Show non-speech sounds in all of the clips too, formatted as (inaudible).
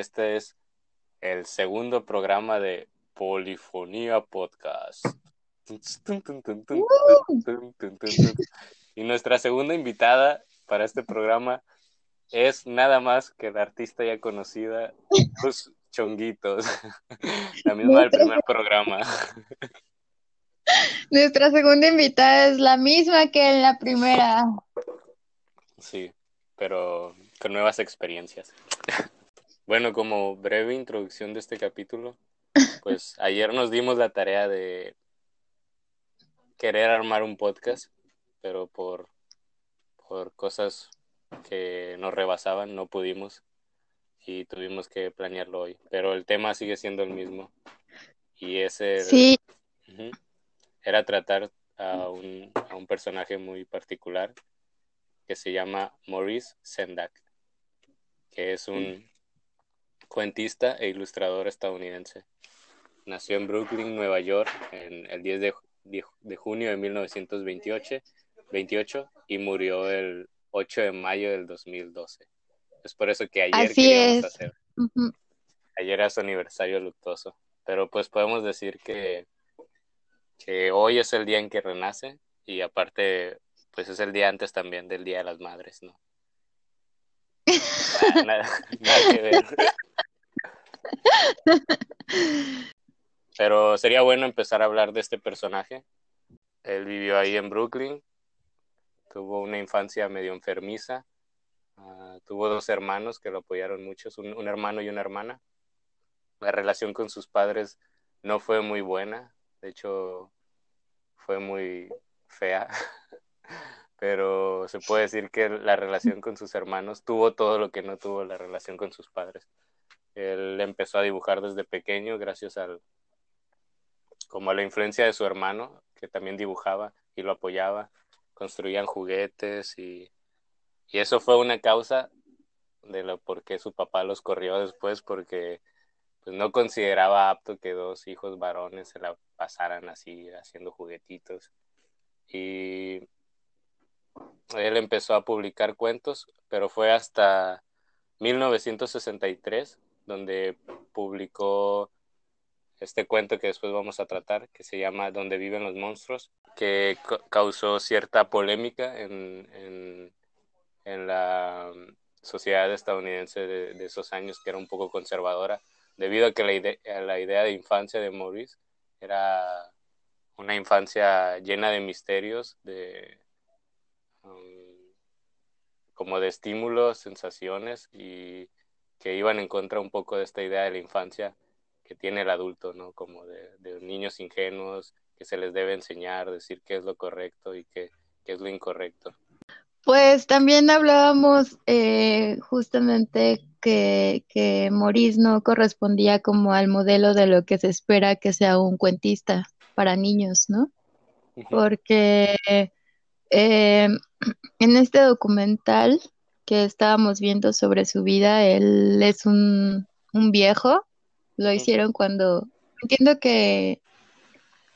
Este es el segundo programa de Polifonía Podcast. Y nuestra segunda invitada para este programa es nada más que la artista ya conocida, los chonguitos, (laughs) la misma del primer programa. (laughs) Nuestra segunda invitada es la misma que en la primera. Sí, pero con nuevas experiencias. (laughs) Bueno, como breve introducción de este capítulo, pues ayer nos dimos la tarea de querer armar un podcast, pero por, por cosas que nos rebasaban no pudimos y tuvimos que planearlo hoy. Pero el tema sigue siendo el mismo y ese Sí, era tratar a un, a un personaje muy particular que se llama Maurice Sendak, que es un cuentista e ilustrador estadounidense. Nació en Brooklyn, Nueva York, en el 10 de, de junio de 1928 28, y murió el 8 de mayo del 2012. Es por eso que ayer Así es. hacer. Ayer era su aniversario luctuoso. Pero pues podemos decir que, que hoy es el día en que renace y aparte pues es el día antes también del Día de las Madres, ¿no? (laughs) Pero sería bueno empezar a hablar de este personaje. Él vivió ahí en Brooklyn, tuvo una infancia medio enfermiza, ah, tuvo dos hermanos que lo apoyaron mucho, un hermano y una hermana. La relación con sus padres no fue muy buena, de hecho fue muy fea, (laughs) pero se puede decir que la relación con sus hermanos tuvo todo lo que no tuvo la relación con sus padres. Él empezó a dibujar desde pequeño gracias al como a la influencia de su hermano, que también dibujaba y lo apoyaba, construían juguetes y, y eso fue una causa de lo por qué su papá los corrió después, porque pues no consideraba apto que dos hijos varones se la pasaran así haciendo juguetitos. Y él empezó a publicar cuentos, pero fue hasta 1963 donde publicó este cuento que después vamos a tratar, que se llama Donde viven los monstruos, que ca- causó cierta polémica en, en, la um, sociedad estadounidense de, esos años, que era un poco conservadora, debido a que la, la idea de infancia de Maurice era una infancia llena de misterios, de como de estímulos, sensaciones y que iban en contra un poco de esta idea de la infancia que tiene el adulto, ¿no? Como de, de niños ingenuos que se les debe enseñar, decir qué es lo correcto y qué, qué es lo incorrecto. Pues también hablábamos eh, justamente que, que Maurice no correspondía como al modelo de lo que se espera que sea un cuentista para niños, ¿no? Porque eh, (clears throat) en este documental que estábamos viendo sobre su vida, él es un, un viejo, lo hicieron cuando, entiendo que,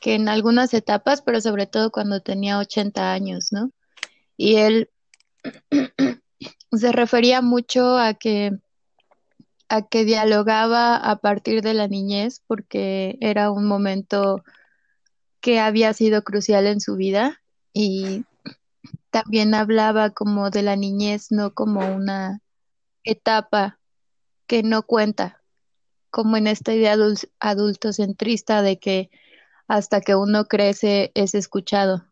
que en algunas etapas, pero sobre todo cuando tenía 80 años, ¿no? Y él (clears throat) se refería mucho a que a que dialogaba a partir de la niñez porque era un momento que había sido crucial en su vida y también hablaba como de la niñez, no como una etapa que no cuenta, como en esta idea adul- adultocentrista de que hasta que uno crece es escuchado,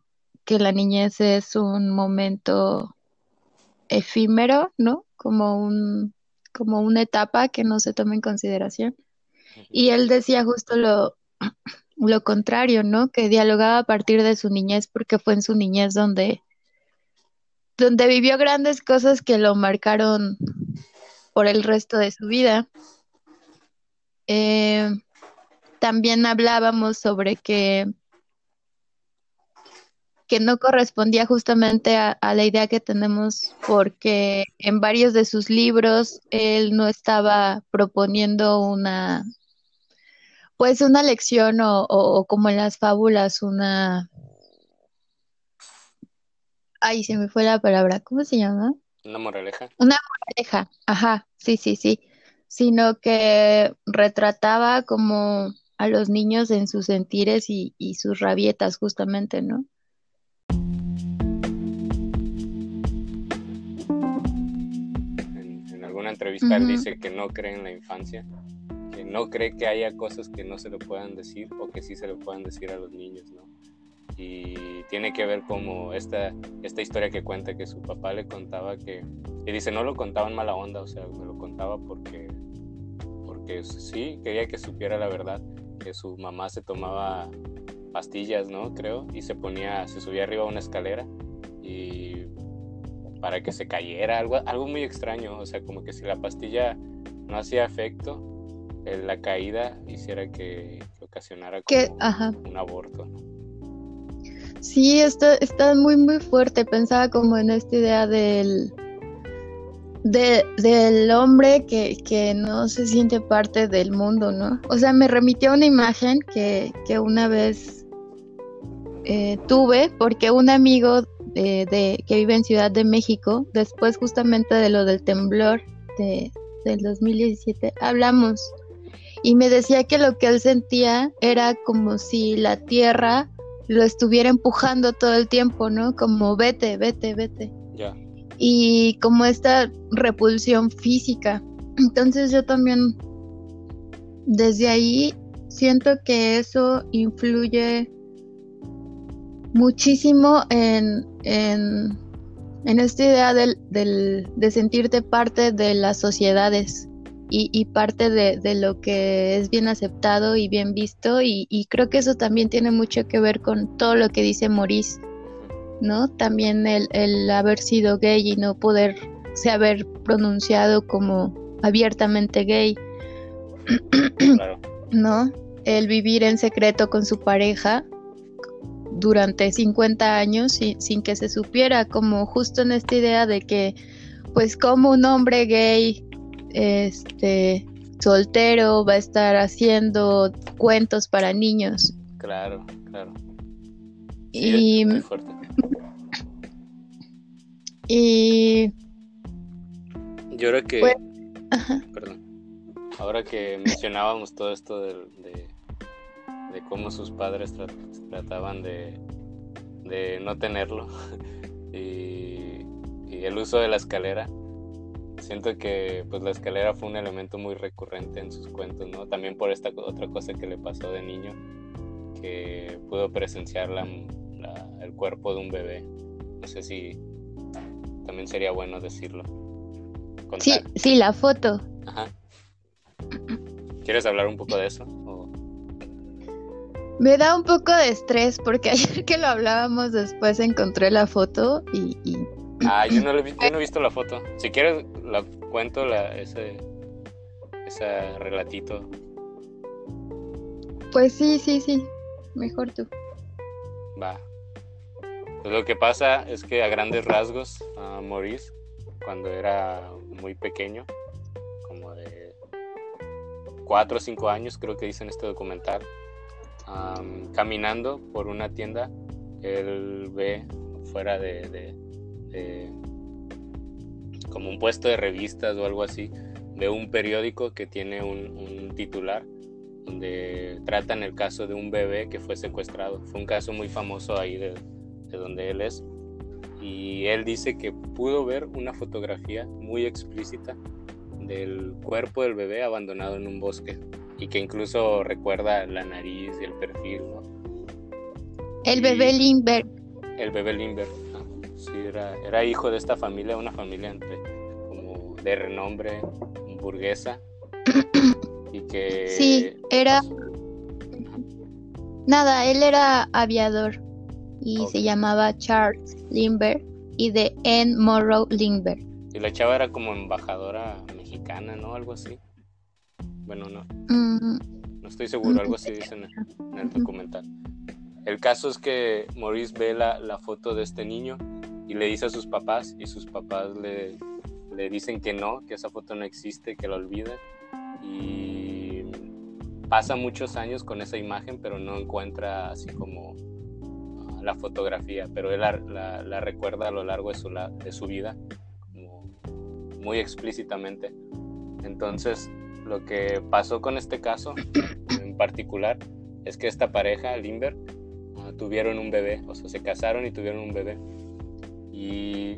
que la niñez es un momento efímero, ¿no? Como un, como una etapa que no se toma en consideración. Y él decía justo lo, (clears throat) lo contrario, ¿no? Que dialogaba a partir de su niñez porque fue en su niñez donde, donde vivió grandes cosas que lo marcaron por el resto de su vida. Eh, también hablábamos sobre que, que no correspondía justamente a, la idea que tenemos porque en varios de sus libros él no estaba proponiendo una, pues una lección o, o- o como en las fábulas, una... Ay, se me fue la palabra. ¿Cómo se llama? Una moraleja. Una moraleja. Ajá, sí, sí, sí. sino que retrataba como a los niños en sus sentires y, y sus rabietas justamente, ¿no? En, alguna entrevista él dice que no cree en la infancia, que no cree que haya cosas que no se le puedan decir o que sí se le puedan decir a los niños, ¿no? Y tiene que ver como esta, esta historia que cuenta que su papá le contaba que, y dice, no lo contaba en mala onda, o sea, me lo contaba porque, porque sí, quería que supiera la verdad, que su mamá se tomaba pastillas, ¿no? Creo, y se ponía, se subía arriba a una escalera y para que se cayera, algo, algo muy extraño, o sea, como que si la pastilla no hacía efecto, la caída hiciera que, ocasionara como un aborto, ¿no? Sí, está, está muy, muy fuerte. Pensaba como en esta idea del, del hombre que, no se siente parte del mundo, ¿no? O sea, me remitió a una imagen que, una vez eh, tuve porque un amigo de, que vive en Ciudad de México, después justamente de lo del temblor de, del 2017, hablamos y me decía que lo que él sentía era como si la tierra lo estuviera empujando todo el tiempo, ¿no? Como vete, vete, vete. Ya. Y como esta repulsión física. Entonces yo también, desde ahí, siento que eso influye muchísimo en, en, esta idea del, de sentirte parte de las sociedades y, parte de, lo que es bien aceptado y bien visto y, creo que eso también tiene mucho que ver con todo lo que dice Maurice, ¿no? También el, haber sido gay y no poderse haber pronunciado como abiertamente gay, ¿no? El vivir en secreto con su pareja durante 50 años sin que se supiera, como justo en esta idea de que, pues como un hombre gay este soltero va a estar haciendo cuentos para niños. Claro, claro. y y yo creo que pues, perdón ahora que mencionábamos todo esto de, de, cómo sus padres trataban de, de no tenerlo (laughs) y, y el uso de la escalera siento que pues la escalera fue un elemento muy recurrente en sus cuentos, ¿no? También por esta otra cosa que le pasó de niño, que pudo presenciar la, el cuerpo de un bebé. No sé si también sería bueno decirlo. Sí, sí, la foto. Ajá. ¿Quieres hablar un poco de eso? Me da un poco de estrés porque (laughs) ayer que lo hablábamos después encontré la foto y Ah, yo no, he, visto la foto. Si quieres, la cuento la, ese, ese relatito. Pues sí, sí, sí. Mejor tú. Va. Pues lo que pasa es que a grandes rasgos, a Maurice, cuando era muy pequeño, como de 4 o 5 años, creo que dice en este documental, caminando por una tienda, él ve fuera de, como un puesto de revistas o algo así, de un periódico que tiene un, titular donde tratan el caso de un bebé que fue secuestrado. Fue un caso muy famoso ahí de, donde él es. Y él dice que pudo ver una fotografía muy explícita del cuerpo del bebé abandonado en un bosque y que incluso recuerda la nariz y el perfil. El bebé Lindbergh. El bebé Lindbergh sí, era, era hijo de esta familia, una familia entre, como de renombre burguesa. y que... Sí, era... Nada, él era aviador y se llamaba Charles Lindbergh y de Anne Morrow Lindbergh. Y la chava era como embajadora mexicana, ¿no? Algo así. Bueno, no. Mm. No estoy seguro, algo así (laughs) dice en el, documental. El caso es que Maurice ve la, la, foto de este niño y le dice a sus papás y sus papás le, le dicen que no, que esa foto no existe, que la olvida y pasa muchos años con esa imagen pero no encuentra así como ah, la fotografía, pero él la, la, recuerda a lo largo de su, de su vida como muy explícitamente. Entonces, lo que pasó con este caso en particular es que esta pareja, Limber, ah, tuvieron un bebé, o sea, se casaron y tuvieron un bebé. Y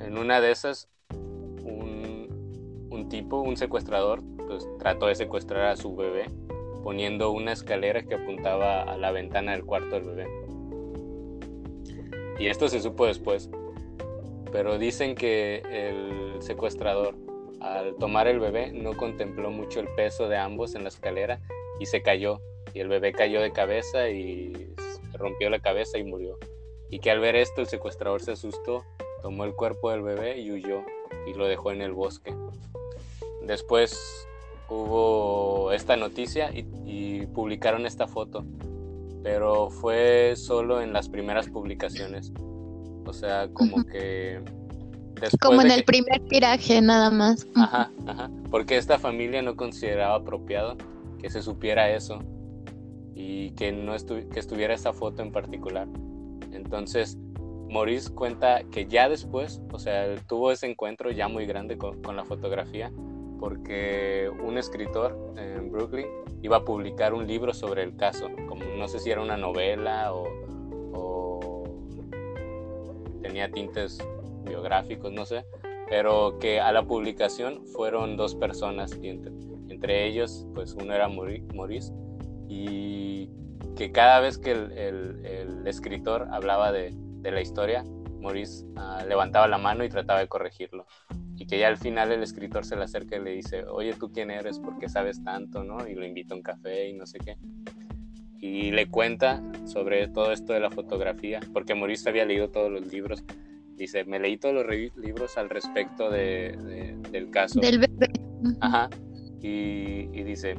en una de esas, un, tipo, un secuestrador, pues trató de secuestrar a su bebé poniendo una escalera que apuntaba a la ventana del cuarto del bebé. Y esto se supo después. Pero dicen que el secuestrador, al tomar el bebé, no contempló mucho el peso de ambos en la escalera y se cayó. Y el bebé cayó de cabeza y rompió la cabeza y murió. Y que al ver esto el secuestrador se asustó, tomó el cuerpo del bebé y huyó y lo dejó en el bosque. Después hubo esta noticia y, publicaron esta foto, pero fue solo en las primeras publicaciones. O sea, como que... como en el primer tiraje nada más. Ajá, ajá. Porque esta familia no consideraba apropiado que se supiera eso y que no que estuviera esta foto en particular. Entonces, Maurice cuenta que ya después, o sea, tuvo ese encuentro ya muy grande con, con la fotografía porque un escritor en Brooklyn iba a publicar un libro sobre el caso, como no sé si era una novela o, tenía tintes biográficos, no sé, pero que a la publicación fueron dos personas y entre, ellos pues uno era Maurice y que cada vez que el, escritor hablaba de, la historia, Maurice ah, levantaba la mano y trataba de corregirlo y que ya al final el escritor se le acerca y le dice, oye, ¿tú quién eres? ¿Por qué sabes tanto? ¿no? Y lo invita a un café y no sé qué. Y le cuenta sobre todo esto de la fotografía, porque Maurice había leído todos los libros. Dice, me leí todos los libros al respecto de, del caso. Del bebé. Ajá. Y, y, dice,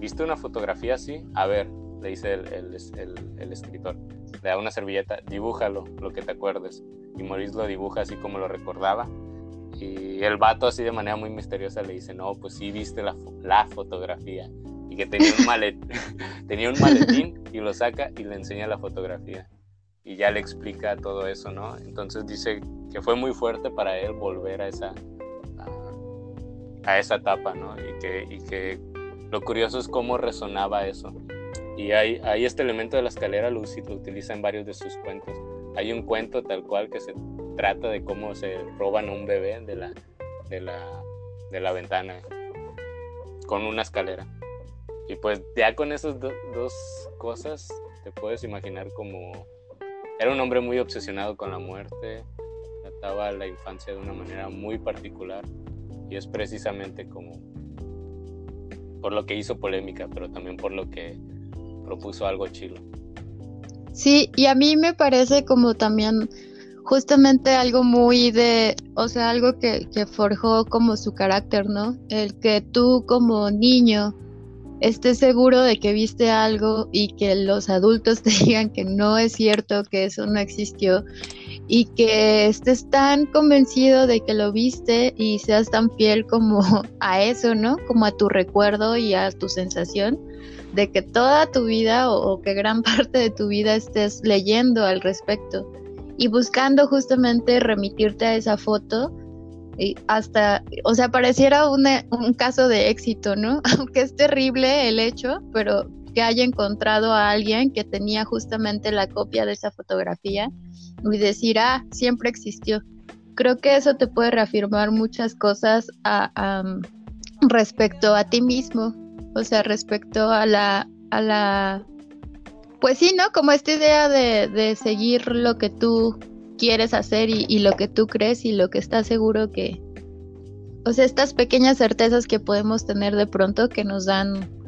¿viste una fotografía así? A ver, le dice el, el, el, el escritor. Le da una servilleta, dibújalo, lo que te acuerdes y Maurice lo dibuja así como lo recordaba. Y el vato así de manera muy misteriosa le dice, no, pues sí viste la, la fotografía. Y que tenía un, maletín, (laughs) tenía un maletín y lo saca y le enseña la fotografía. Y ya le explica todo eso, ¿no? Entonces dice que fue muy fuerte para él volver a esa, a, esa etapa, ¿no? Y que, y que lo curioso es cómo resonaba eso. Y hay, este elemento de la escalera, Lucy lo utiliza en varios de sus cuentos hay un cuento tal cual que se trata de cómo se roban un bebé de la ventana con una escalera. Y pues ya con esas dos cosas te puedes imaginar como era un hombre muy obsesionado con la muerte, trataba la infancia de una manera muy particular y es precisamente como por lo que hizo polémica, pero también por lo que propuso algo chilo. Sí, y a mí me parece como también justamente algo muy de, o sea, algo que, que forjó como su carácter, ¿no? El que tú como niño estés seguro de que viste algo y que los adultos (laughs) te digan que no es cierto, que eso no existió y que estés tan convencido de que lo viste y seas tan fiel como (laughs) a eso, ¿no? Como a tu recuerdo y a tu sensación de que toda tu vida o, que gran (laughs) parte de tu vida estés leyendo al respecto y buscando justamente remitirte a esa foto y hasta, o sea, pareciera un caso de éxito, ¿no? (laughs) Aunque es terrible el hecho, pero que haya encontrado a alguien que tenía justamente la copia de esa fotografía y decir, ah, siempre existió. Creo que eso te puede reafirmar muchas cosas a, respecto a ti mismo, o sea, respecto a la, a la, pues sí, ¿no? Como esta idea de, de seguir lo que tú quieres hacer y, y, lo que tú crees y lo que estás seguro que, o sea, estas pequeñas certezas que podemos tener de pronto que nos dan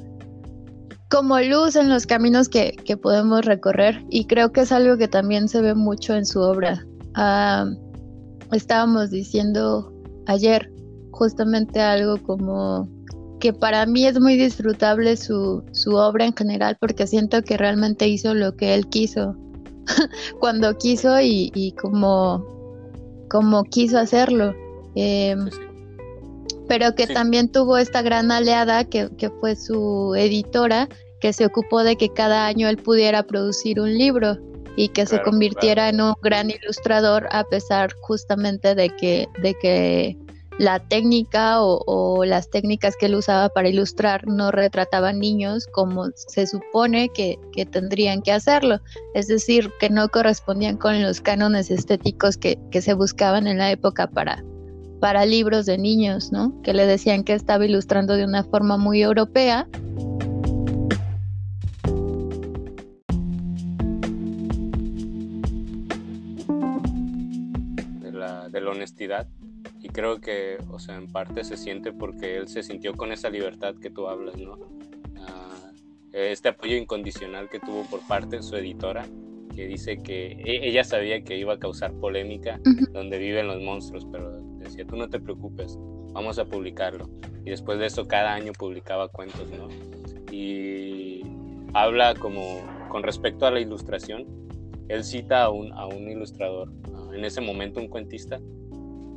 como luz en los caminos que, que podemos recorrer y creo que es algo que también se ve mucho en su obra. Ah, estábamos diciendo ayer justamente algo como que para mí es muy disfrutable su, su obra en general porque siento que realmente hizo lo que él quiso (laughs) cuando quiso y, y como, como quiso hacerlo. Em, pero que también tuvo esta gran aliada que, que, fue su editora, que se ocupó de que cada año él pudiera producir un libro y que se convirtiera en un gran ilustrador a pesar justamente de que, de que la técnica o, las técnicas que él usaba para ilustrar no retrataban niños como se supone que, tendrían que hacerlo, es decir, que no correspondían con los cánones estéticos que, se buscaban en la época para, para libros de niños, ¿no? Que le decían que estaba ilustrando de una forma muy europea. Honestidad y creo que, o sea, en parte se siente porque él se sintió con esa libertad que tú hablas, ¿no? Ah, este apoyo incondicional que tuvo por parte de su editora, que dice que e, ella sabía que iba a causar polémica donde viven los monstruos, pero decía, tú no te preocupes, vamos a publicarlo. Y después de eso cada año publicaba cuentos, ¿no? Y habla como con respecto a la ilustración, él cita a un, a un ilustrador, en ese momento un cuentista,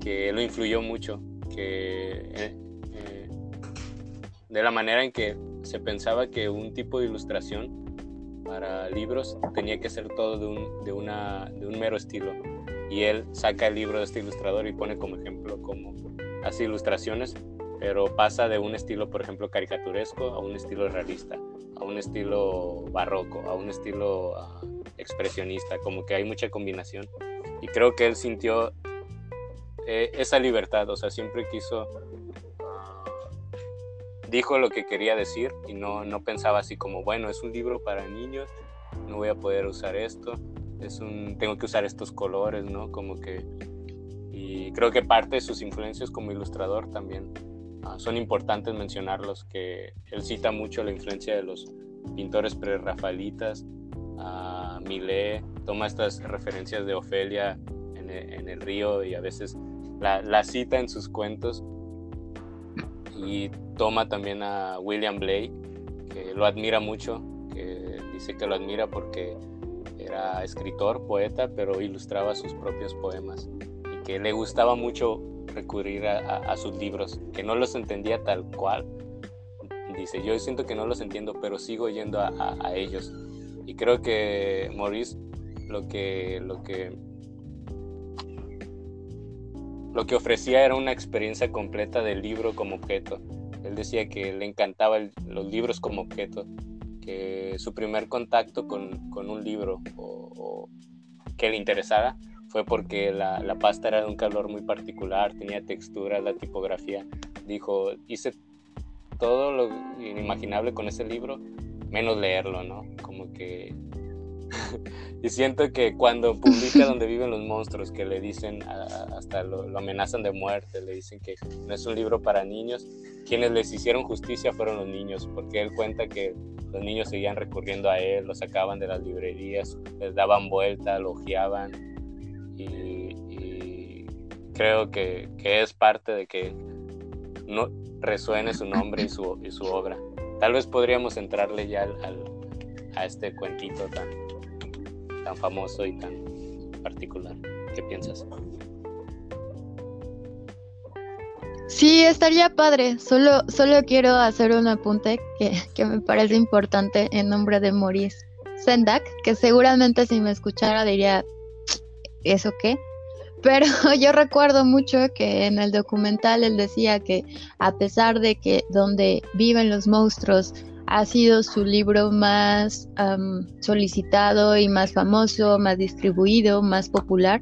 que lo influyó mucho, que eh, eh, de la manera en que se pensaba que un tipo de ilustración para libros tenía que ser todo de un, de una, de un mero estilo. Y él saca el libro de este ilustrador y pone como ejemplo como hace ilustraciones, pero pasa de un estilo, por ejemplo, caricaturesco a un estilo realista, a un estilo barroco, a un estilo ah, expresionista, como que hay mucha combinación. Y creo que él sintió eh, esa libertad, o sea, siempre quiso, dijo lo que quería decir y no, no pensaba así como, bueno, es un libro para niños, no voy a poder usar esto, es un, tengo que usar estos colores, ¿no? Como que, y creo que parte de sus influencias como ilustrador también ah, son importantes mencionarlos, que él cita mucho la influencia de los pintores prerrafaelitas, a Millet, toma estas referencias de Ofelia en el, en el río y a veces la, cita en sus cuentos y toma también a William Blake, que lo admira mucho, que dice que lo admira porque era escritor, poeta, pero ilustraba sus propios poemas y que le gustaba mucho recurrir a, sus libros, que no los entendía tal cual. Dice, yo siento que no los entiendo, pero sigo yendo a, a ellos. Y creo que Maurice lo que, lo que lo que ofrecía era una experiencia completa del libro como objeto. Él decía que le encantaban los libros como objeto, que su primer contacto con, con un libro o, que le interesara fue porque la, la, pasta era de un calor muy particular, tenía textura, la tipografía. Dijo, hice todo lo inimaginable con ese libro, menos leerlo, ¿no? Como que (laughs) y siento que cuando publica (laughs) Donde viven los monstruos, que le dicen, hasta lo, amenazan de muerte, le dicen que no es un libro para niños, quienes les hicieron justicia fueron los niños, porque él cuenta que los niños seguían recurriendo a él, lo sacaban de las librerías, les daban vuelta, lo y, y, creo que, que, es parte de que no resuene su nombre y su, y su obra. Tal vez podríamos entrarle ya al, a este cuentito tan, tan famoso y tan particular. ¿Qué piensas? Sí, estaría padre. Solo, solo quiero hacer un apunte que, que me parece importante en nombre de Maurice Sendak, que seguramente si me escuchara diría, ¿eso qué? Pero (laughs) yo recuerdo mucho que en el documental él decía que a pesar de que donde viven los monstruos ha sido su libro más solicitado y más famoso, más distribuido, más popular.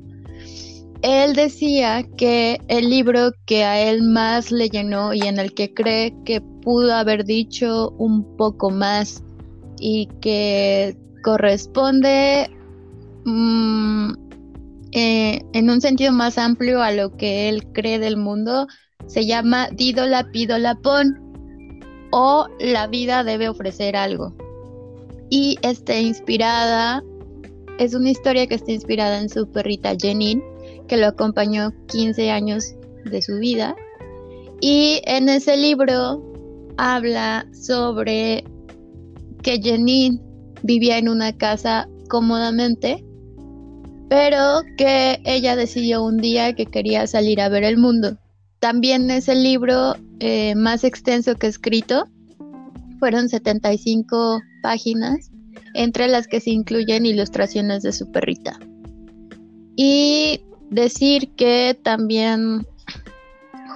Él decía que el libro que a él más le llenó y en el que cree que pudo haber dicho un poco más y que corresponde mm, eh, en un sentido más amplio a lo que él cree del mundo, se llama Didola Pídola Pon o la vida debe ofrecer algo. Y está inspirada, es una historia que está inspirada en su perrita Janine, que lo acompañó 15 años de su vida. Y en ese libro habla sobre que Janine vivía en una casa cómodamente, pero que ella decidió un día que quería salir a ver el mundo. También es el libro eh, más extenso que he escrito. Fueron 75 páginas, entre las que se incluyen ilustraciones de su perrita. Y decir que también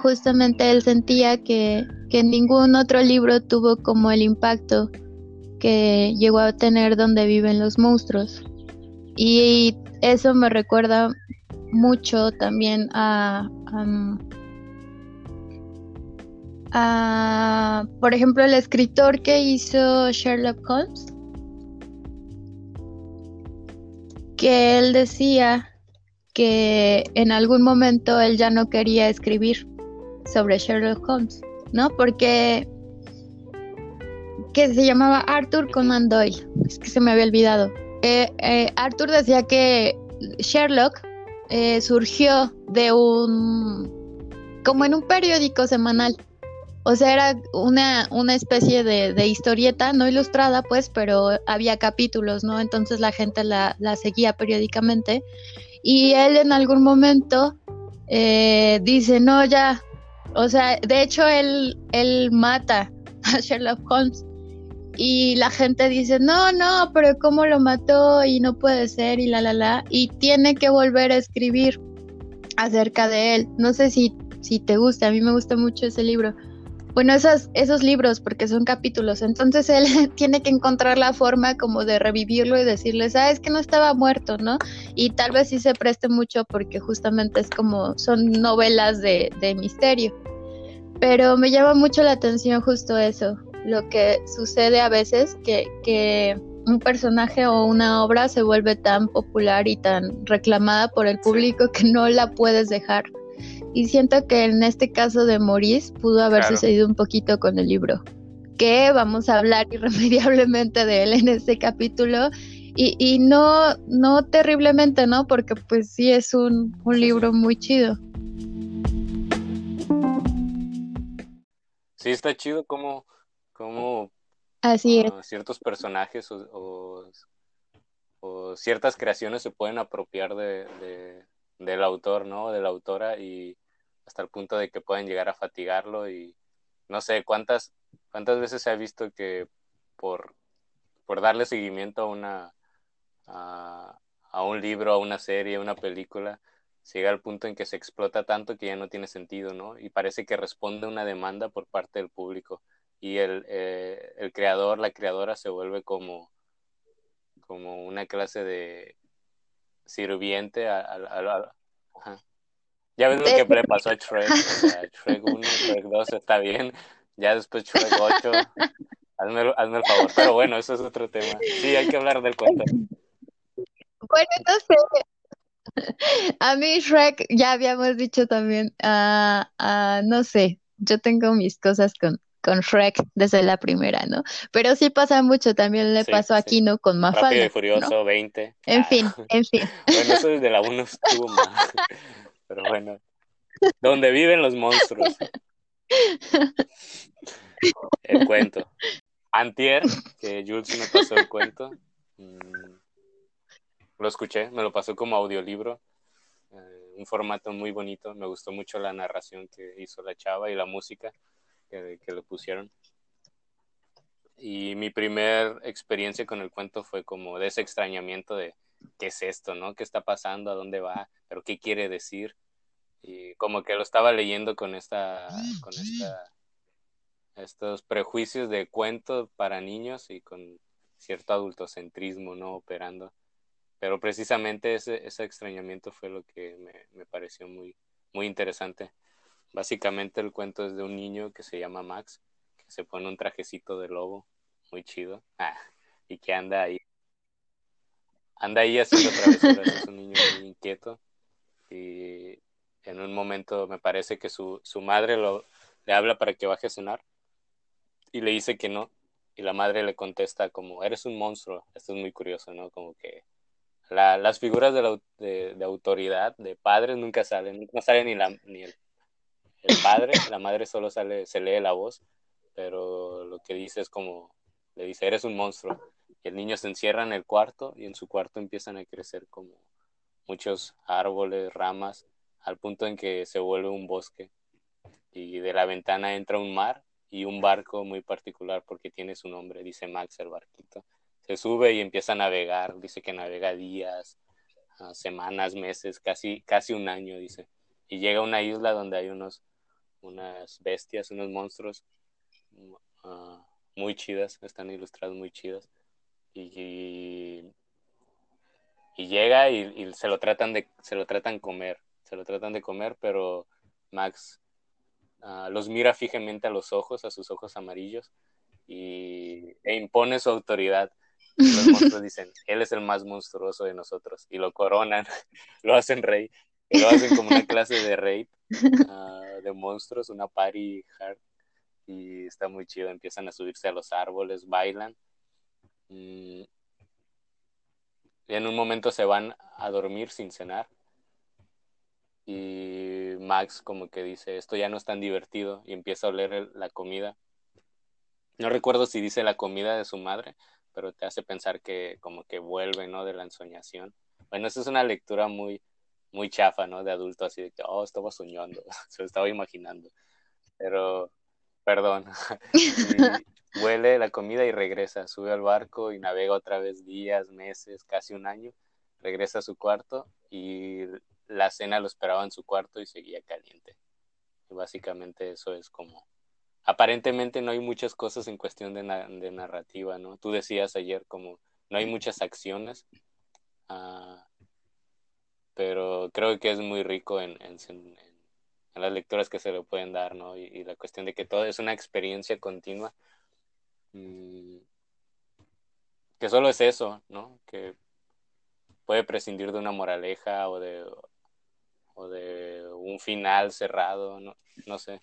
justamente él sentía que, que ningún otro libro tuvo como el impacto que llegó a tener donde viven los monstruos. Y eso me recuerda mucho también a, a, por ejemplo, el escritor que hizo Sherlock Holmes, que él decía que en algún momento él ya no quería escribir sobre Sherlock Holmes, ¿no? Porque que se llamaba Arthur Conan Doyle, es que se me había olvidado. Eh, eh, Arthur decía que Sherlock eh, surgió de un, como en un periódico semanal. O sea, era una, una especie de, historieta, no ilustrada, pues, pero había capítulos, ¿no? Entonces la gente la, la seguía periódicamente. Y él en algún momento dice, no, ya. O sea, de hecho, él, él mata a (laughs) Sherlock Holmes y la gente dice, no, no, pero ¿cómo lo mató? Y no puede ser, y la, la, la. Y tiene que volver a escribir acerca de él. No sé si, si te gusta, a mí me gusta mucho ese libro. Bueno, esos, esos libros, porque son capítulos. Entonces él (laughs) tiene que encontrar la forma como de revivirlo y decirles, ah, es que no estaba muerto, ¿no? Y tal vez sí se preste mucho porque justamente es como, son novelas de, de misterio. Pero me llama mucho la atención justo eso, lo que sucede a veces, que, que un personaje o una obra se vuelve tan popular y tan reclamada por el público que no la puedes dejar. Y siento que en este caso de Maurice pudo haber sucedido un poquito con el libro, que vamos a hablar (laughs) irremediablemente de él en este capítulo. Y, y no, no terriblemente, ¿no? Porque pues sí es un, un libro muy chido. Sí, está chido como cómo Así ah, ciertos personajes o, ciertas creaciones se pueden apropiar de, del autor, ¿no? De la autora y hasta el punto de que pueden llegar a fatigarlo y no sé cuántas cuántas veces se ha visto que por, por darle seguimiento a una a, a un libro, a una serie, a una película, llega al punto en que se explota tanto que ya no tiene sentido, ¿no? Y parece que responde a una demanda por parte del público y el, eh, el creador, la creadora se vuelve como, como una clase de sirviente a, Ya ves lo que le pasó a Shrek, (laughs) Shrek 1, Shrek 2 está bien, ya después Shrek 8, hazme, hazme el favor, pero bueno, eso es otro tema. Sí, hay que hablar del cuento. Bueno, no sé. A mí Shrek, ya habíamos dicho también, uh, uh, no sé, yo tengo mis cosas con, con Shrek desde la primera, ¿no? Pero sí pasa mucho, también le pasó aquí, ¿no? Con Mafalda. Rápido y Furioso 20. En fin, en fin. (laughs) bueno, eso desde la 1 estuvo más. (laughs) Pero bueno. ¿Dónde viven los monstruos? El cuento. Antier, que Jules me pasó el cuento. Mm, lo escuché, me lo pasó como audiolibro. Eh, un formato muy bonito. Me gustó mucho la narración que hizo la chava y la música que, le pusieron. Y mi primer experiencia con el cuento fue como de ese extrañamiento de qué es esto, ¿no? ¿Qué está pasando? ¿A dónde va? ¿Pero qué quiere decir? Y como que lo estaba leyendo con esta, con esta, estos prejuicios de cuento para niños y con cierto adultocentrismo, ¿no? Operando. Pero precisamente ese, ese extrañamiento fue lo que me, me pareció muy, muy interesante. Básicamente el cuento es de un niño que se llama Max, que se pone un trajecito de lobo, muy chido, ah, y que anda ahí, anda ahí haciendo travesuras, es un niño muy inquieto, y en un momento me parece que su, su madre lo, le habla para que baje a cenar, y le dice que no, y la madre le contesta como, eres un monstruo, esto es muy curioso, ¿no? Como que la, las figuras de, de, autoridad, de padres, nunca salen, nunca sale ni, la, ni el el padre, la madre solo sale, se lee la voz, pero lo que dice es como, le dice, eres un monstruo. Y el niño se encierra en el cuarto y en su cuarto empiezan a crecer como muchos árboles, ramas, al punto en que se vuelve un bosque. Y de la ventana entra un mar y un barco muy particular porque tiene su nombre, dice Max el barquito. Se sube y empieza a navegar, dice que navega días, ah, semanas, meses, casi, casi un año, dice. Y llega a una isla donde hay unos unas bestias, unos monstruos uh, muy chidas, están ilustrados muy chidas. Y, y, llega y, y, se lo tratan de se lo tratan comer, se lo tratan de comer, pero Max uh, los mira fijamente a los ojos, a sus ojos amarillos, y, e impone su autoridad. Y los monstruos (laughs) dicen, él es el más monstruoso de nosotros, y lo coronan, (laughs) lo hacen rey, y lo hacen como una (laughs) clase de raid uh, de monstruos, una party hard, y está muy chido, empiezan a subirse a los árboles, bailan, mm, y en un momento se van a dormir sin cenar, y Max como que dice, esto ya no es tan divertido y empieza a oler la comida. No recuerdo si dice la comida de su madre, pero te hace pensar que como que vuelve, ¿no? De la ensoñación. Bueno, esa es una lectura muy, muy chafa, ¿no? De adulto, así de que, oh, estaba soñando, (laughs) se lo estaba imaginando. Pero, perdón. (laughs) huele la comida y regresa, sube al barco y navega otra vez días, meses, casi un año. Regresa a su cuarto y la cena lo esperaba en su cuarto y seguía caliente. Y básicamente eso es como... Aparentemente no hay muchas cosas en cuestión de, narrativa, ¿no? Tú decías ayer como no hay muchas acciones, uh, pero creo que es muy rico en, en, las lecturas que se le pueden dar, ¿no? Y, la cuestión de que todo es una experiencia continua. Mm, que solo es eso, ¿no? Que puede prescindir de una moraleja o de, o de un final cerrado, no, no sé.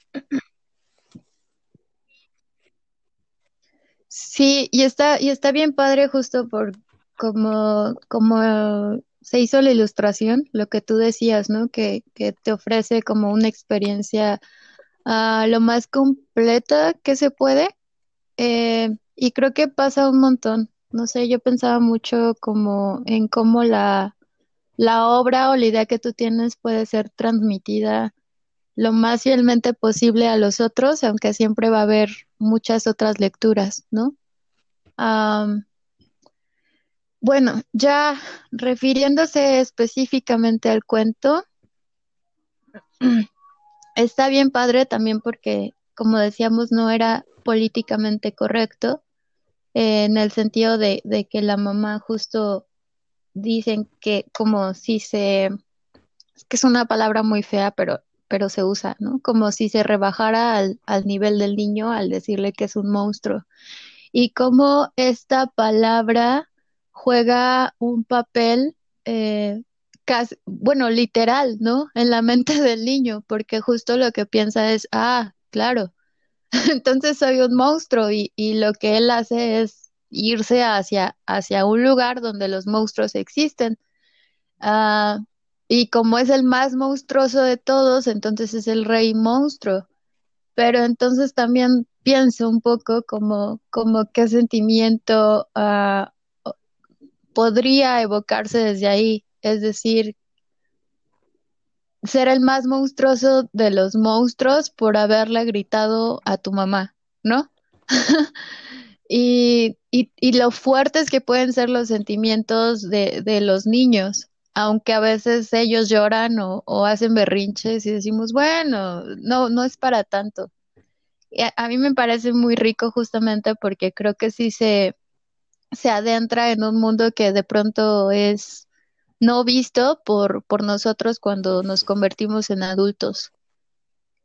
Sí, y está, y está bien padre justo por como, como se hizo la ilustración, lo que tú decías, ¿no? Que, que te ofrece como una experiencia uh, lo más completa que se puede. Eh, y creo que pasa un montón. No sé, yo pensaba mucho como en cómo la, la obra o la idea que tú tienes puede ser transmitida lo más fielmente posible a los otros, aunque siempre va a haber muchas otras lecturas, ¿no? Bueno, ya refiriéndose específicamente al cuento, (clears throat) está bien padre también porque, como decíamos, no era políticamente correcto, eh, en el sentido de, que la mamá justo dicen que como si se, es que es una palabra muy fea, pero, pero se usa, ¿no? Como si se rebajara al, al nivel del niño al decirle que es un monstruo. Y como esta palabra juega un papel, eh, casi, bueno, literal, ¿no? En la mente (laughs) del niño, porque justo lo que piensa es, ah, claro, (laughs) entonces soy un monstruo y, y lo que él hace es irse hacia, hacia un lugar donde los monstruos existen. Ah, y como es el más monstruoso de todos, entonces es el rey monstruo. Pero entonces también pienso un poco como, como qué sentimiento uh, podría evocarse desde ahí. Es decir, ser el más monstruoso de los monstruos por haberle gritado a tu mamá, ¿no? (laughs) y, y, lo fuertes que pueden ser los sentimientos de, de los niños, aunque a veces ellos lloran o, o, hacen berrinches y decimos, bueno, no, no es para tanto. A, a, mí me parece muy rico justamente porque creo que sí se, se adentra en un mundo que de pronto es no visto por, por nosotros cuando nos convertimos en adultos.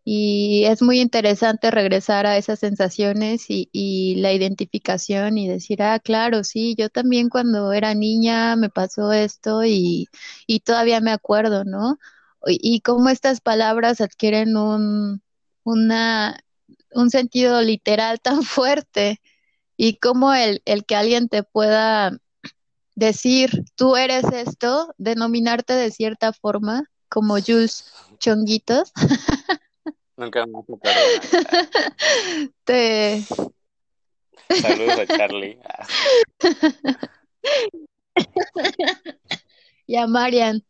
Y es muy interesante regresar a esas sensaciones y, y, la identificación y decir, ah, claro, sí, yo también cuando era niña me pasó esto y, y todavía me acuerdo, ¿no? Y, y cómo estas palabras adquieren un, una, un sentido literal tan (laughs) fuerte y cómo el, el que alguien te pueda decir, tú eres esto, denominarte de cierta forma, como Jules Chonguitos. (laughs) Nunca me a (laughs) Te... Saludos a Charlie. (laughs) y a Marian.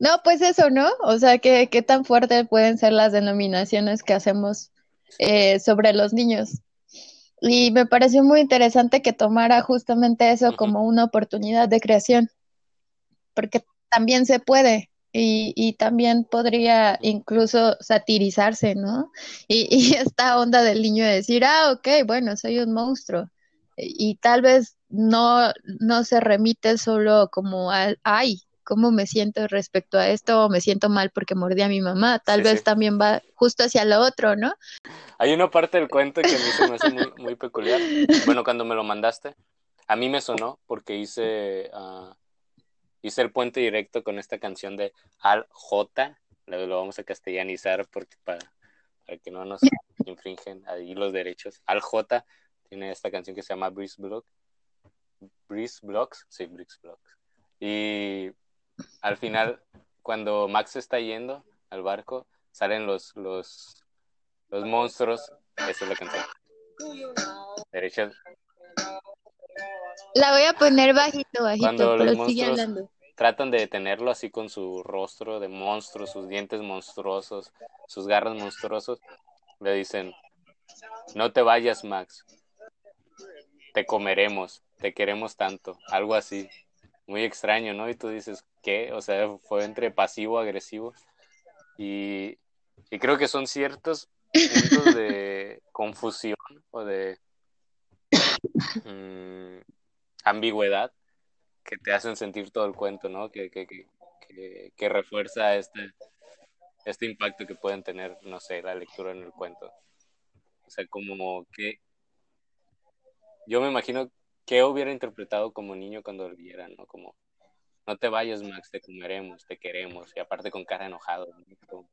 No, pues eso, ¿no? O sea, ¿qué, qué tan fuertes pueden ser las denominaciones que hacemos eh, sobre los niños? Y me pareció muy interesante que tomara justamente eso como una oportunidad de creación, porque también se puede, y, y también podría incluso satirizarse, ¿no? Y, (laughs) y esta onda del niño de decir, ah, ok, bueno, soy un monstruo. Y, tal vez no, no se remite solo como al, ay, ¿cómo me siento respecto a esto? O me siento mal porque mordí a mi mamá. Tal Sí, vez sí. también va justo hacia lo otro, ¿no? Hay una parte del cuento que a mí se me hace muy, (laughs) muy peculiar. Bueno, cuando me lo mandaste, a mí me sonó porque hice, ah, hice el puente directo con esta canción de Al J. Lo, lo vamos a castellanizar porque para, para que no nos infringen ahí los derechos. Al J tiene esta canción que se llama Breeze Block. Breeze Blocks, sí, Breeze Blocks. Y al final, cuando Max está yendo al barco, salen los, los, los monstruos. Esa es la canción. Derecha. La voy a poner bajito, bajito, Cuando los sigue hablando. Tratan de detenerlo así con su rostro de monstruo, sus dientes monstruosos, sus garras monstruosos. Le dicen, no te vayas, Max. Te comeremos, te queremos tanto. Algo así. Muy extraño, ¿no? Y tú dices, ¿qué? O sea, fue entre pasivo, agresivo. Y, creo que son ciertos puntos de (laughs) confusión o de mm, ambigüedad que te hacen sentir todo el cuento, ¿no? Que, que, que, que refuerza este, este impacto que pueden tener, no sé, la lectura en el cuento. O sea, como que yo me imagino que hubiera interpretado como niño cuando lo viera, ¿no? Como, no te vayas, Max, te comeremos, te queremos, y aparte con cara enojado. ¿no?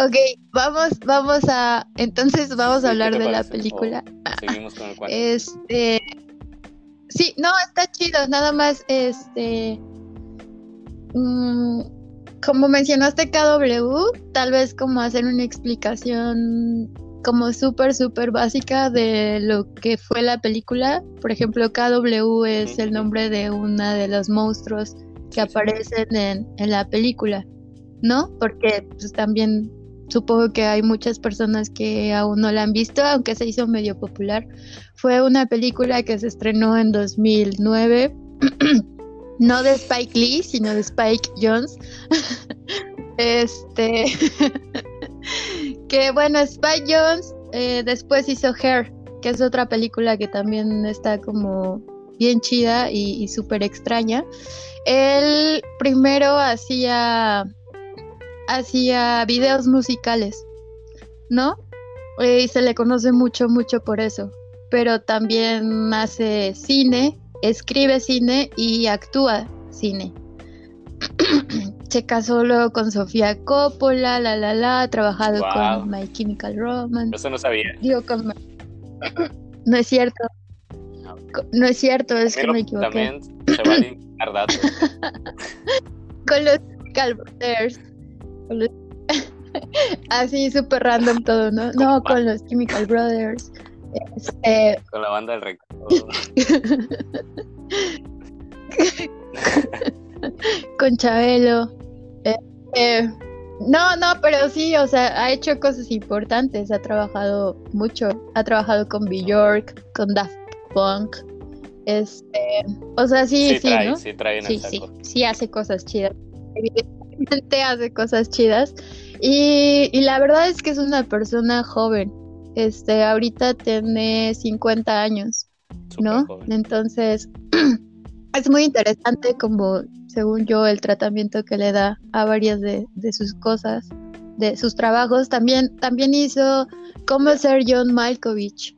Ok, vamos, vamos a, entonces vamos a ¿qué hablar de la película. Seguimos con el cuento. Este, sí, no, está chido, nada más, este, mm, como mencionaste KW, tal vez como hacer una explicación como súper, súper básica de lo que fue la película. Por ejemplo, KW es el nombre de una de los monstruos que aparecen en, en la película, ¿no? Porque pues también supongo que hay muchas personas que aún no la han visto, aunque se hizo medio popular. Fue una película que se estrenó en 2009, (clears throat) no de Spike Lee, sino de Spike Jones. (laughs) este, (laughs) que bueno, Spike Jones eh, después hizo Hair, que es otra película que también está como bien chida y, y súper extraña. Él primero hacía hacía videos musicales, ¿no? Eh, y se le conoce mucho, mucho por eso. Pero también hace cine, escribe cine y actúa cine. (clears throat) se casó luego con Sofía Coppola, la la la, ha trabajado Wow. con My Chemical Romance. Eso no sabía. Digo, con... (clears throat) No es cierto. Co- No es cierto, es que me equivoqué. también se datos. (laughs) Con los Chemical Brothers. Con los- (laughs) Así súper random todo, ¿no? No, con los Chemical Brothers. Este, Con la banda del recuerdo. (laughs) con Chabelo. Eh, eh, no, no, pero sí, o sea, ha hecho cosas importantes, ha trabajado mucho, ha trabajado con Bjork, con Daft Punk, este, o sea, sí, sí, Sí, trae, ¿no? sí trae en Sí, el sí, saco. sí hace cosas chidas. Evidentemente hace cosas chidas. Y, y la verdad es que es una persona joven. Este, ahorita tiene 50 años. ¿no? Entonces, (clears throat) es muy interesante como, según yo, el tratamiento que le da a varias de, de sus cosas, de sus trabajos. También, también hizo cómo ser John Malkovich.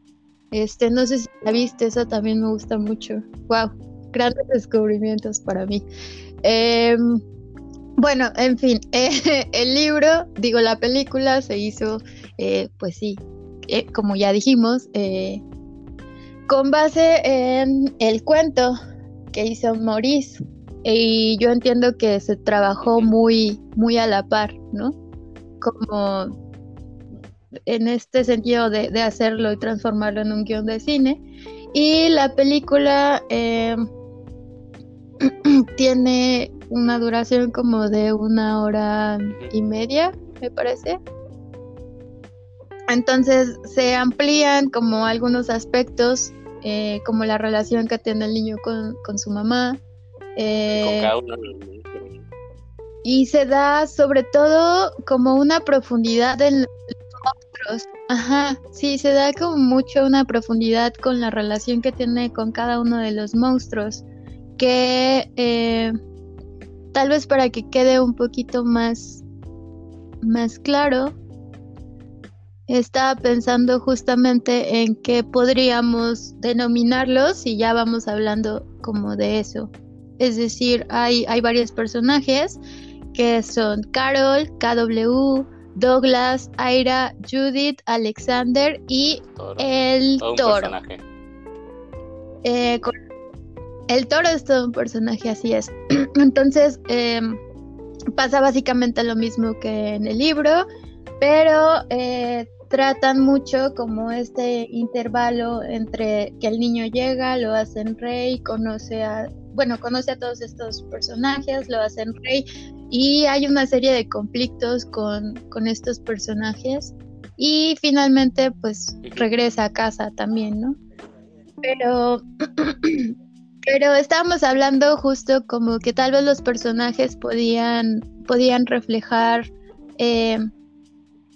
Este, no sé si la viste, esa también me gusta mucho. Wow, grandes descubrimientos para mí. Em, bueno, en fin, eh, (laughs) el libro, digo, la película se hizo, eh, pues sí, eh, como ya dijimos, eh, con base en el cuento que hizo Maurice. Y yo entiendo que se trabajó muy, muy a la par, ¿no? Como en este sentido de, de hacerlo y transformarlo en un guion de cine. Y la película eh, (clears throat) tiene una duración como de una hora y media, me parece. Entonces se amplían como algunos aspectos eh, como la relación que tiene el niño con, con su mamá. Eh, con cada uno y se da sobre todo como una profundidad en los monstruos. Ajá, sí, se da como mucho una profundidad con la relación que tiene con cada uno de los monstruos. Que eh, tal vez para que quede un poquito más, más claro, estaba pensando justamente en qué podríamos denominarlos y ya vamos hablando como de eso. Es decir, hay, hay varios personajes que son Carol, KW, Douglas, Aira, Judith, Alexander y el toro. Eh, el toro es todo un personaje, así es. (clears throat) Entonces, em, pasa básicamente lo mismo que en el libro, pero eh, tratan mucho como este intervalo entre que el niño llega, lo hacen rey, conoce a, bueno, conoce a todos estos personajes, lo hacen rey y hay una serie de conflictos con, con estos personajes y finalmente pues regresa a casa también, ¿no? Pero, (clears throat) pero estábamos hablando justo como que tal vez los personajes podían, podían reflejar eh,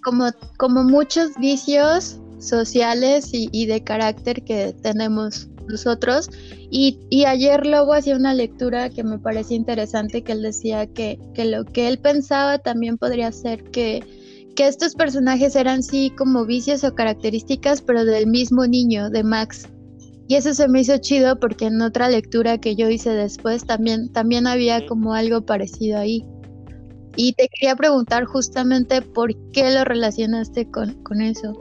como, como muchos vicios sociales y, de carácter que tenemos nosotros. Y, y, ayer Lobo hacía una lectura que me parecía interesante, que él decía que, que lo que él pensaba también podría ser que, que estos personajes eran sí como vicios o características, pero del mismo niño, de Max. Y eso se me hizo chido porque en otra lectura que yo hice después también, también había como algo parecido ahí. Y te quería preguntar justamente por qué lo relacionaste con, con eso.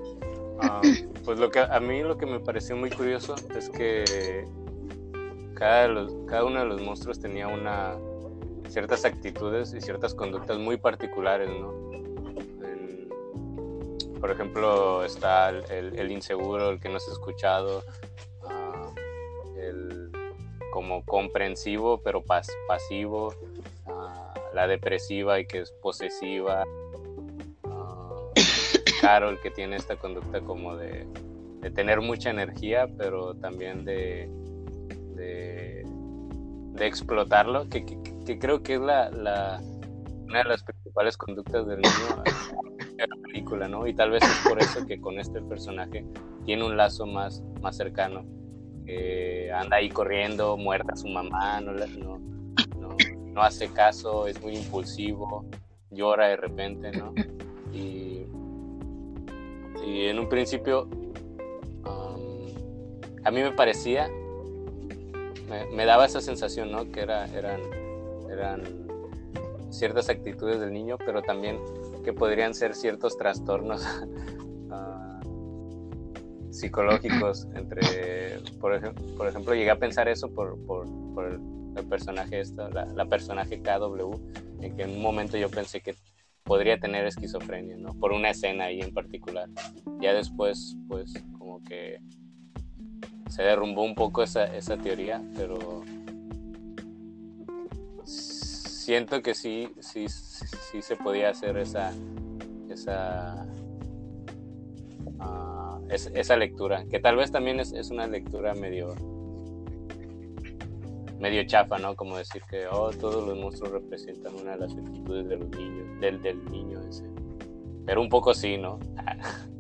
Ah, pues lo que a mí lo que me pareció muy curioso es que cada, cada uno de los monstruos tenía una ciertas actitudes y ciertas conductas muy particulares, ¿no? por ejemplo, está el, el, inseguro, el que no ha escuchado, ah, el como comprensivo pero pas, pasivo, la depresiva y que es posesiva. Ah, Carol que tiene esta conducta como de, tener mucha energía, pero también de, de, explotarlo, que, creo que es la, una de las principales conductas del niño en la película, ¿no? Y tal vez es por eso que con este personaje tiene un lazo más, más cercano. anda ahí corriendo, muerta su mamá, no, no, no hace caso, es muy impulsivo, llora de repente, ¿no? (laughs) Y, en un principio um, a mí me parecía, me, daba esa sensación, ¿no? Que era, eran, eran ciertas actitudes del niño, pero también que podrían ser ciertos trastornos (laughs) ah, psicológicos entre, por, ejemplo, por ejemplo, llegué a pensar eso por, por, por el el personaje esta, la, personaje KW, en que en un momento yo pensé que podría tener esquizofrenia, ¿no? Por una escena ahí en particular. Ya después, pues, como que se derrumbó un poco esa, esa teoría, pero siento que sí, sí, sí se podía hacer esa, esa, ah, esa lectura, que tal vez también es, es una lectura medio medio chafa, ¿no? Como decir que oh, todos los monstruos representan una de las actitudes de los niños, del, del niño ese. Pero un poco sí, ¿no? (laughs)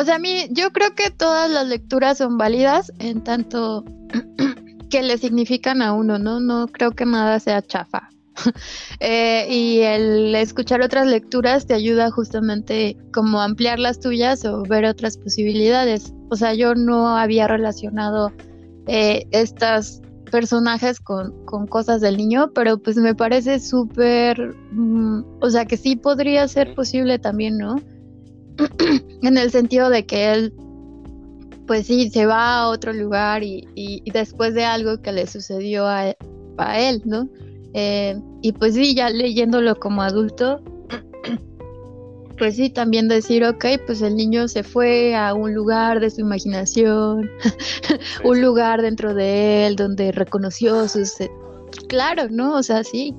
O sea, a mí, yo creo que todas las lecturas son válidas en tanto (clears throat) que le significan a uno, ¿no? No creo que nada sea chafa. (laughs) Eh, y el escuchar otras lecturas te ayuda justamente como ampliar las tuyas o ver otras posibilidades. O sea, yo no había relacionado eh, estos personajes con, cosas del niño, pero pues me parece súper, mm, o sea, que sí podría ser posible también, ¿no? (clears throat) en el sentido de que él, pues sí, se va a otro lugar y, después de algo que le sucedió a, a él, ¿no? Eh, y pues sí, ya leyéndolo como adulto, (clears throat) pues sí, también decir, ok, pues el niño se fue a un lugar de su imaginación, (laughs) un lugar dentro de él donde reconoció sus... Eh, claro, ¿no? O sea, sí.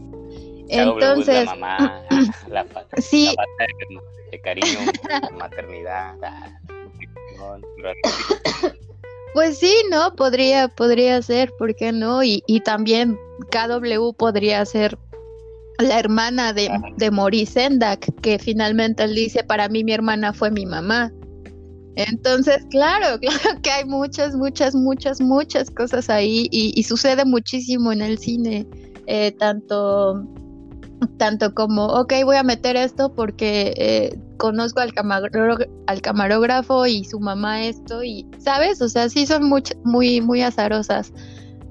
Entonces... (clears throat) la, falta Sí, de, de cariño, maternidad. ah, pues sí, ¿no? Podría, podría ser, ¿por qué no? Y, y también KW podría ser la hermana de, de Maurice Sendak, que finalmente él dice, para mí mi hermana fue mi mamá. Entonces, claro, (laughs) claro que hay muchas, muchas, muchas, muchas cosas ahí y, sucede muchísimo en el cine, eh, tanto, tanto como, ok, voy a meter esto porque eh, conozco al, al camarógrafo y su mamá esto y, ¿sabes? O sea, sí son muy, muy azarosas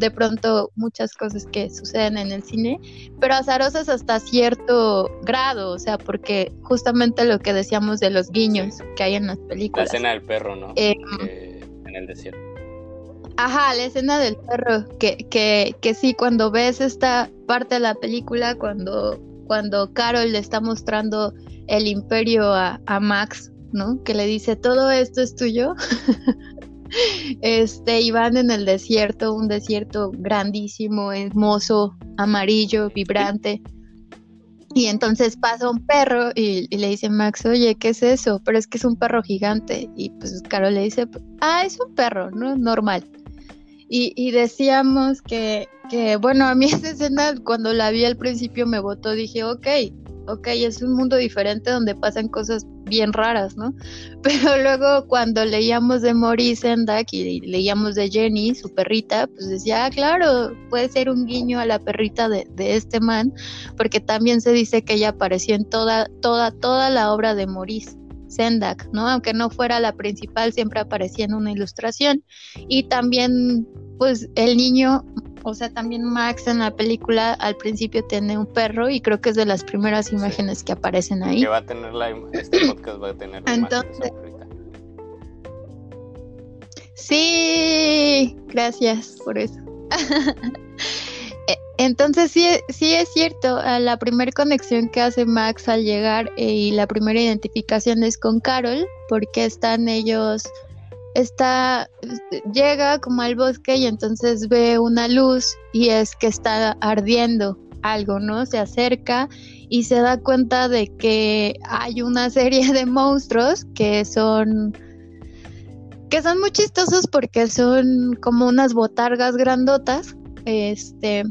de pronto muchas cosas que suceden en el cine, pero azarosas hasta cierto grado, o sea, porque justamente lo que decíamos de los guiños que hay en las La películas. escena del perro, ¿no? Eh, en el desierto. Ajá, la escena del perro, que, que, que sí, cuando ves esta parte de la película, cuando, cuando Carol le está mostrando el imperio a, a Max, ¿no? Que le dice, todo esto es tuyo. (laughs) este, y van en el desierto, un desierto grandísimo, hermoso, amarillo, vibrante. Y entonces pasa un perro y, le dice Max, oye, ¿qué es eso? Pero es que es un perro gigante. Y pues Carol le dice, ah, es un perro, ¿no? Normal. Y, y decíamos que, que, bueno, a mí (laughs) esa escena cuando la vi al principio me votó, dije, ok, ok, es un mundo diferente donde pasan cosas bien raras, ¿no? (laughs) Pero luego cuando leíamos de Maurice Sendak y leíamos de Jenny, su perrita, pues decía, ah, claro, puede ser un guiño a la perrita de, de este man, porque también se dice que ella apareció en toda, toda, toda la obra de Maurice. Sendak, ¿no? Aunque no fuera la principal, siempre aparecía en una ilustración. Y también, pues, el niño, o sea, también Max en la película al principio tiene un perro y creo que es de las primeras Sí. imágenes que aparecen ahí. Que va a tener la, este podcast va a tener la Entonces-. Sí, gracias por eso. (laughs) Eh, Entonces sí, sí es cierto, la primera conexión que hace Max al llegar eh, y la primera identificación es con Carol, porque están ellos, está, llega como al bosque y entonces ve una luz y es que está ardiendo algo, ¿no? Se acerca y se da cuenta de que hay una serie de monstruos que son que son muy chistosos porque son como unas botargas grandotas, este,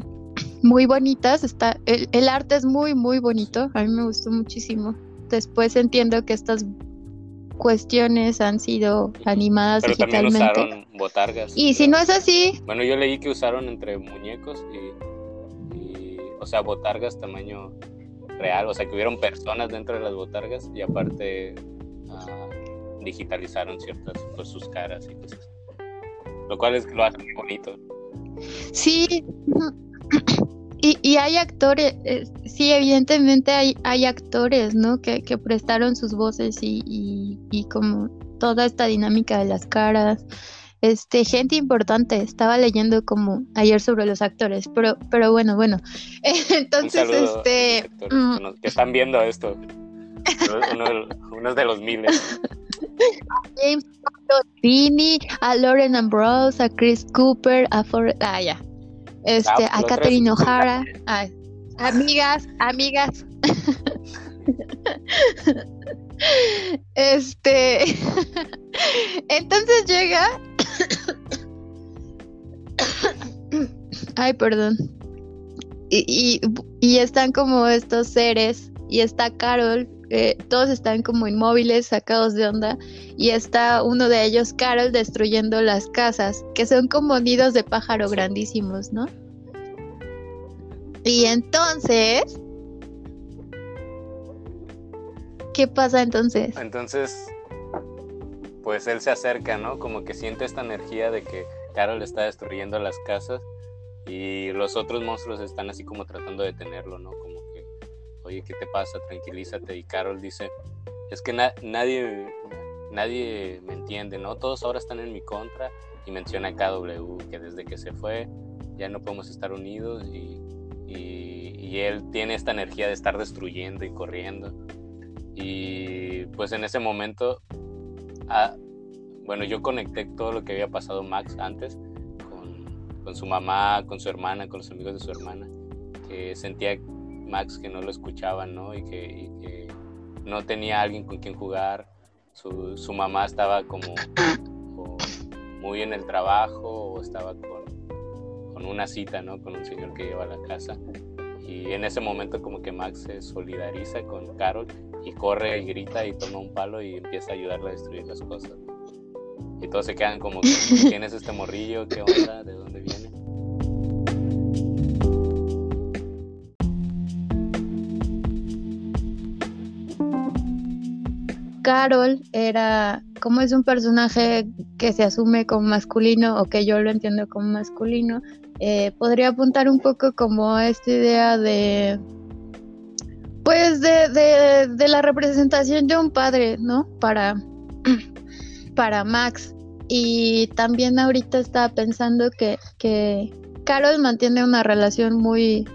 muy bonitas. Está, el, el arte es muy, muy bonito. A mí me gustó muchísimo. Después entiendo que estas cuestiones han sido animadas Pero también digitalmente. usaron botargas. Y si no es así, Bueno, yo leí que usaron entre muñecos y, y, o sea, botargas tamaño real, o sea, que hubieron personas dentro de las botargas y aparte ah, digitalizaron ciertas, pues sus caras y cosas. Lo cual es lo hace muy bonito. sí. Y, y hay actores, eh, sí, evidentemente hay, hay actores, ¿no? Que, que prestaron sus voces y, y, y como toda esta dinámica de las caras. Este, gente importante, estaba leyendo como ayer sobre los actores, pero, pero bueno, bueno. (laughs) Entonces, a este, actores mm, que, están viendo esto. Uno, de- unos de los miles. (laughs) James Gandolfini, a Lauren Ambrose, a Chris Cooper, a For ah, ya. Este, a Catherine. O'Hara, a- amigas, amigas. Este, entonces llega. Ay, perdón. Y, y, y están como estos seres, y está Carol, eh, todos están como inmóviles, sacados de onda, y está uno de ellos, Carol, destruyendo las casas, que son como nidos de pájaro grandísimos, ¿no? Y entonces... ¿Qué pasa entonces? Entonces, pues él se acerca, ¿no? Como que siente esta energía de que Carol está destruyendo las casas y los otros monstruos están así como tratando de detenerlo, ¿no? Como oye, ¿qué te pasa? Tranquilízate. Y Carol dice, es que na- nadie, nadie me entiende, ¿no? Todos ahora están en mi contra y menciona a KW, que desde que se fue ya no podemos estar unidos y, y, y él tiene esta energía de estar destruyendo y corriendo. Y pues en ese momento, bueno, yo conecté todo lo que había pasado Max antes con, con su mamá, con su hermana, con los amigos de su hermana, que sentía Max que no lo escuchaban, ¿no? Y que, no tenía alguien con quien jugar. Su, mamá estaba como, muy en el trabajo o estaba con, una cita, ¿no? Con un señor que lleva a la casa. Y en ese momento como que Max se solidariza con Carol y corre y grita y toma un palo y empieza a ayudarle a destruir las cosas. Y todos se quedan como, ¿quién es este morrillo? ¿Qué onda? ¿De dónde viene? Carol era, como es un personaje que se asume como masculino o que yo lo entiendo como masculino, eh, podría apuntar un poco como esta idea de, pues, de, de, la representación de un padre, ¿no? Para, (clears throat) para Max. Y también ahorita estaba pensando que, que Carol mantiene una relación muy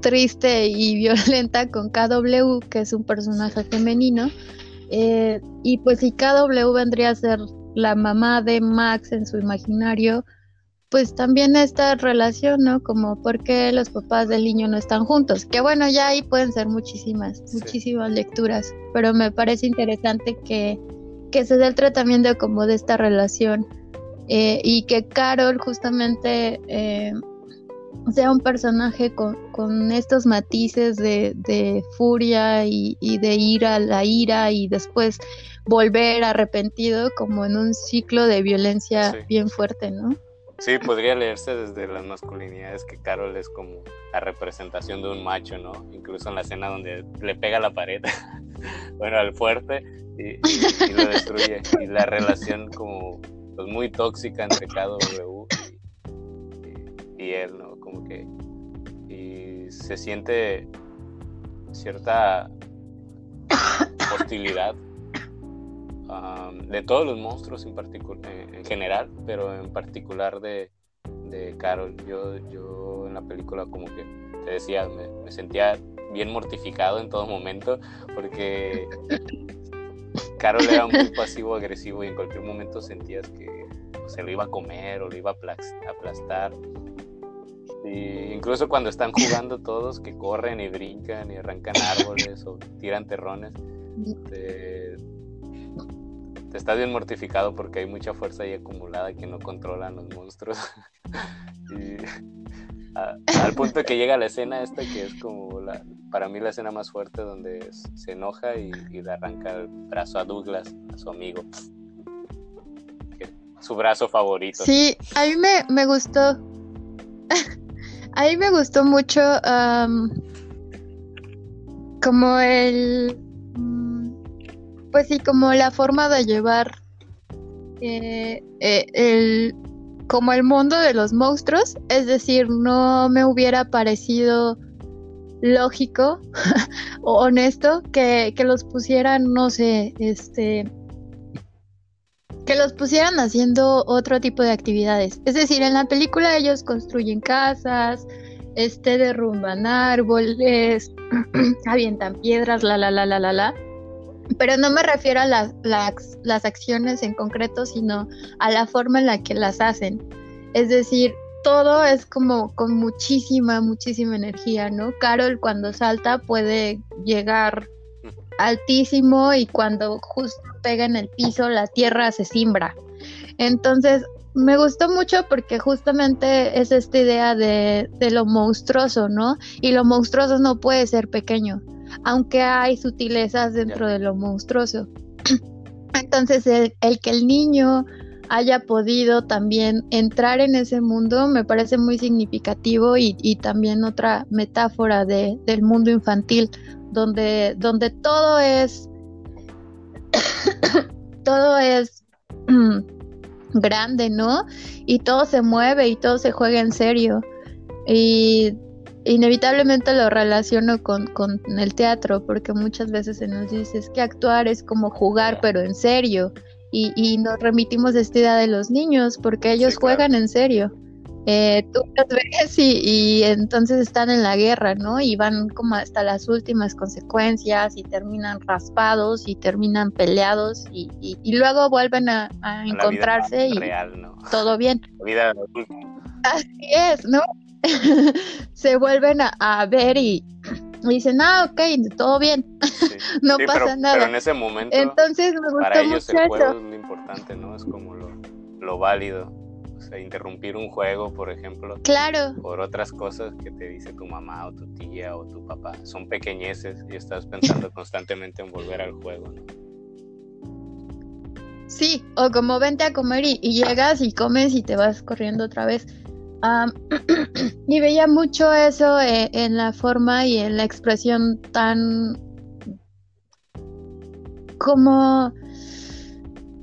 triste y (laughs) violenta con KW, que es un personaje femenino, eh, y pues si KW vendría a ser la mamá de Max en su imaginario, pues también esta relación, ¿no? Como por qué los papás del niño no están juntos. Que bueno, ya ahí pueden ser muchísimas, muchísimas lecturas, pero me parece interesante que, que se dé el tratamiento como de esta relación eh, y que Carol justamente eh, sea un personaje con, estos matices de, furia y, de ir a la ira y después volver arrepentido como en un ciclo de violencia bien fuerte, ¿no? Sí, podría leerse desde las masculinidades que Carol es como la representación de un macho, ¿no? Incluso en la escena donde le pega la pared, (laughs) bueno, al fuerte y, lo destruye. Y la relación como pues, muy tóxica entre KW y, y él, ¿no? Como que y se siente cierta hostilidad de todos los monstruos en, en, general, pero en particular de, de Carol. Yo, yo en la película como que te decía, me, sentía bien mortificado en todo momento porque Carol era muy pasivo agresivo y en cualquier momento sentías que se lo iba a comer o lo iba a aplastar incluso cuando están jugando todos, que corren y brincan y arrancan árboles o tiran terrones, te, estás bien mortificado porque hay mucha fuerza ahí acumulada que no controlan los monstruos. (laughs) y al punto que llega la escena esta que es como la, para mí la escena más fuerte donde se enoja y, le arranca el brazo a Douglas, a su amigo. su brazo favorito. Sí, a mí me, me gustó. (laughs) A mí me gustó mucho como el, mm, pues sí, como la forma de llevar eh, eh, el, como el mundo de los monstruos, es decir, no me hubiera parecido lógico (laughs) o honesto que, que los pusieran, no sé, este, que los pusieran haciendo otro tipo de actividades. Es decir, en la película ellos construyen casas, este derrumban árboles, (clears throat) avientan piedras, la la la la la la. Pero no me refiero a las, las acciones en concreto, sino a la forma en la que las hacen. Es decir, todo es como con muchísima, muchísima energía, ¿no? Carol cuando salta puede llegar altísimo y cuando justo pega en el piso la tierra se simbra. Entonces me gustó mucho porque justamente es esta idea de, lo monstruoso, ¿no? Y lo monstruoso no puede ser pequeño, aunque hay sutilezas dentro de lo monstruoso. (clears throat) Entonces el, que el niño haya podido también entrar en ese mundo me parece muy significativo y, y también otra metáfora de, del mundo infantil, donde, donde todo es, (coughs) todo es mm, grande, ¿no? Y todo se mueve y todo se juega en serio. Y inevitablemente lo relaciono con, con el teatro, porque muchas veces se nos dice que actuar es como jugar, pero en serio. Y, y nos remitimos a esta idea de los niños, porque ellos juegan en serio eh, tú los ves y, entonces están en la guerra, ¿no? Y van como hasta las últimas consecuencias y terminan raspados y terminan peleados y, y, luego vuelven a, encontrarse y todo bien. (laughs) Así es, ¿no? (laughs) Se vuelven a, ver y, dicen, ah, ok, todo bien, (laughs) no pasa nada. Pero en ese momento, Entonces, me gustó para ellos mucho el juego eso. es lo importante, ¿no? Es como lo, lo válido. O sea, interrumpir un juego, por ejemplo, Claro, por otras cosas que te dice tu mamá o tu tía o tu papá. Son pequeñeces y estás pensando (laughs) constantemente en volver al juego, ¿no? sí, o como vente a comer y, y llegas y comes y te vas corriendo otra vez. (clears throat) Y veía mucho eso eh, en la forma y en la expresión tan como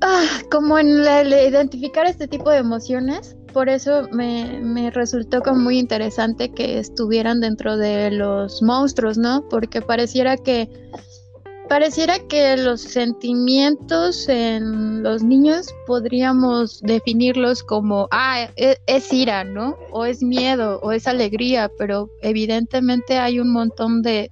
ah, como en la- identificar este tipo de emociones. Por eso me, me resultó como muy interesante que estuvieran dentro de los monstruos, ¿no? Porque pareciera que pareciera que los sentimientos en los niños podríamos definirlos como, ah, e- es, ira, ¿no? O es miedo, o es alegría, pero evidentemente hay un montón de,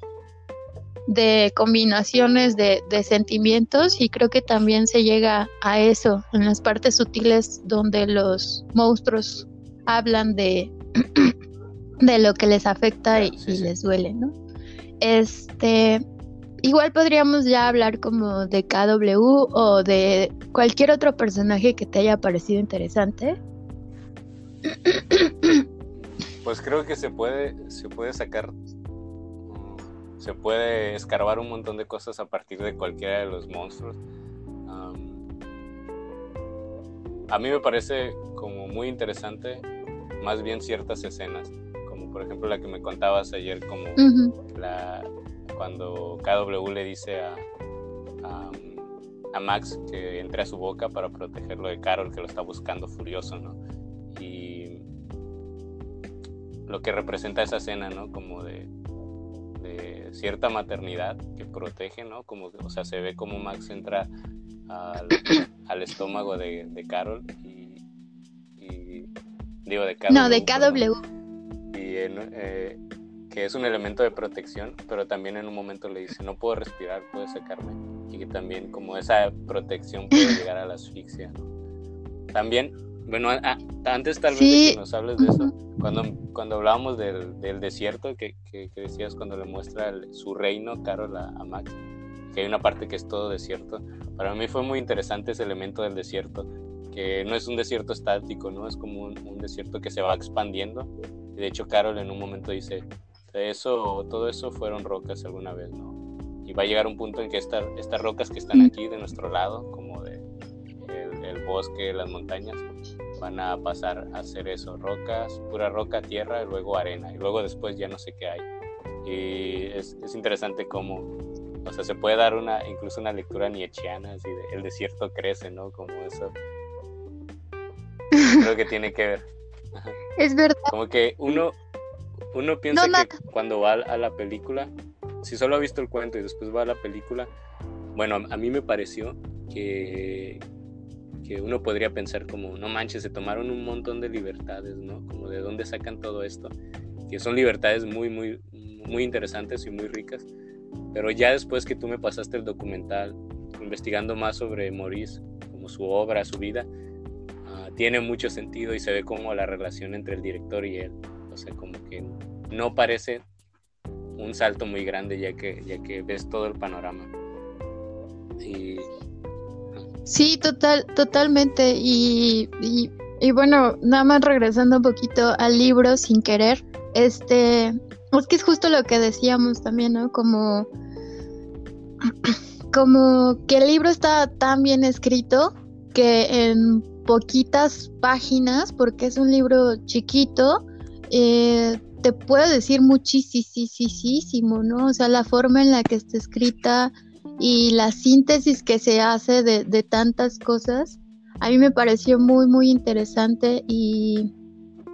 de combinaciones de, de sentimientos y creo que también se llega a eso en las partes sutiles donde los monstruos hablan de, (clears throat) de lo que les afecta y, sí, y les duele, ¿no? Este, igual podríamos ya hablar como de KW o de cualquier otro personaje que te haya parecido interesante. Pues creo que se puede, se puede sacar, se puede escarbar un montón de cosas a partir de cualquiera de los monstruos. A mí me parece como muy interesante más bien ciertas escenas, como por ejemplo la que me contabas ayer, como la, cuando KW le dice a, a, a Max que entre a su boca para protegerlo de Carol, que lo está buscando furioso, ¿no? Y lo que representa esa escena, ¿no? Como de, de cierta maternidad que protege, ¿no? Como, o sea, se ve como Max entra al, (coughs) al estómago de, de Carol y, y- digo de KW. No, de KW. y en, eh, que es un elemento de protección, pero también en un momento le dice, no puedo respirar, puedes sacarme, y que también como esa protección puede (laughs) llegar a la asfixia. ¿no? También, bueno, a- antes tal vez de que nos hables de eso, cuando, cuando hablábamos del, del desierto, que, que- que decías cuando le muestra el- su reino, Carol, a, a Max, que hay una parte que es todo desierto, para mí fue muy interesante ese elemento del desierto, que no es un desierto estático, ¿no? Es como un, un desierto que se va expandiendo. Y de hecho, Carol en un momento dice, eso, todo eso fueron rocas alguna vez, ¿no? Y va a llegar un punto en que esta- estas rocas que están aquí de nuestro lado, como de el, el bosque, las montañas, van a pasar a ser eso, rocas, pura roca, tierra, y luego arena, y luego después ya no sé qué hay. Y es, es interesante cómo, o sea, se puede dar una, incluso una lectura nietzscheana, así de el desierto crece, ¿no? Como eso. Creo que tiene que ver. Es verdad. Como que uno, uno piensa No, que cuando va a la película, si solo ha visto el cuento y después va a la película, bueno, a mí me pareció que, que uno podría pensar como, no manches, se tomaron un montón de libertades, ¿no? Como de dónde sacan todo esto, que son libertades muy, muy, muy interesantes y muy ricas. Pero ya después que tú me pasaste el documental, investigando más sobre Maurice, como su obra, su vida, ah, tiene mucho sentido y se ve como la relación entre el director y él. O sea, como que no parece un salto muy grande ya que, ya que ves todo el panorama. Y Sí, total, totalmente. Y, y, bueno, nada más regresando un poquito al libro sin querer, este, es que es justo lo que decíamos también, ¿no? Como, como que el libro está tan bien escrito que en poquitas páginas, porque es un libro chiquito, eh, te puede decir muchísimo, ¿no? O sea, la forma en la que está escrita y la síntesis que se hace de, tantas cosas, a mí me pareció muy, muy interesante y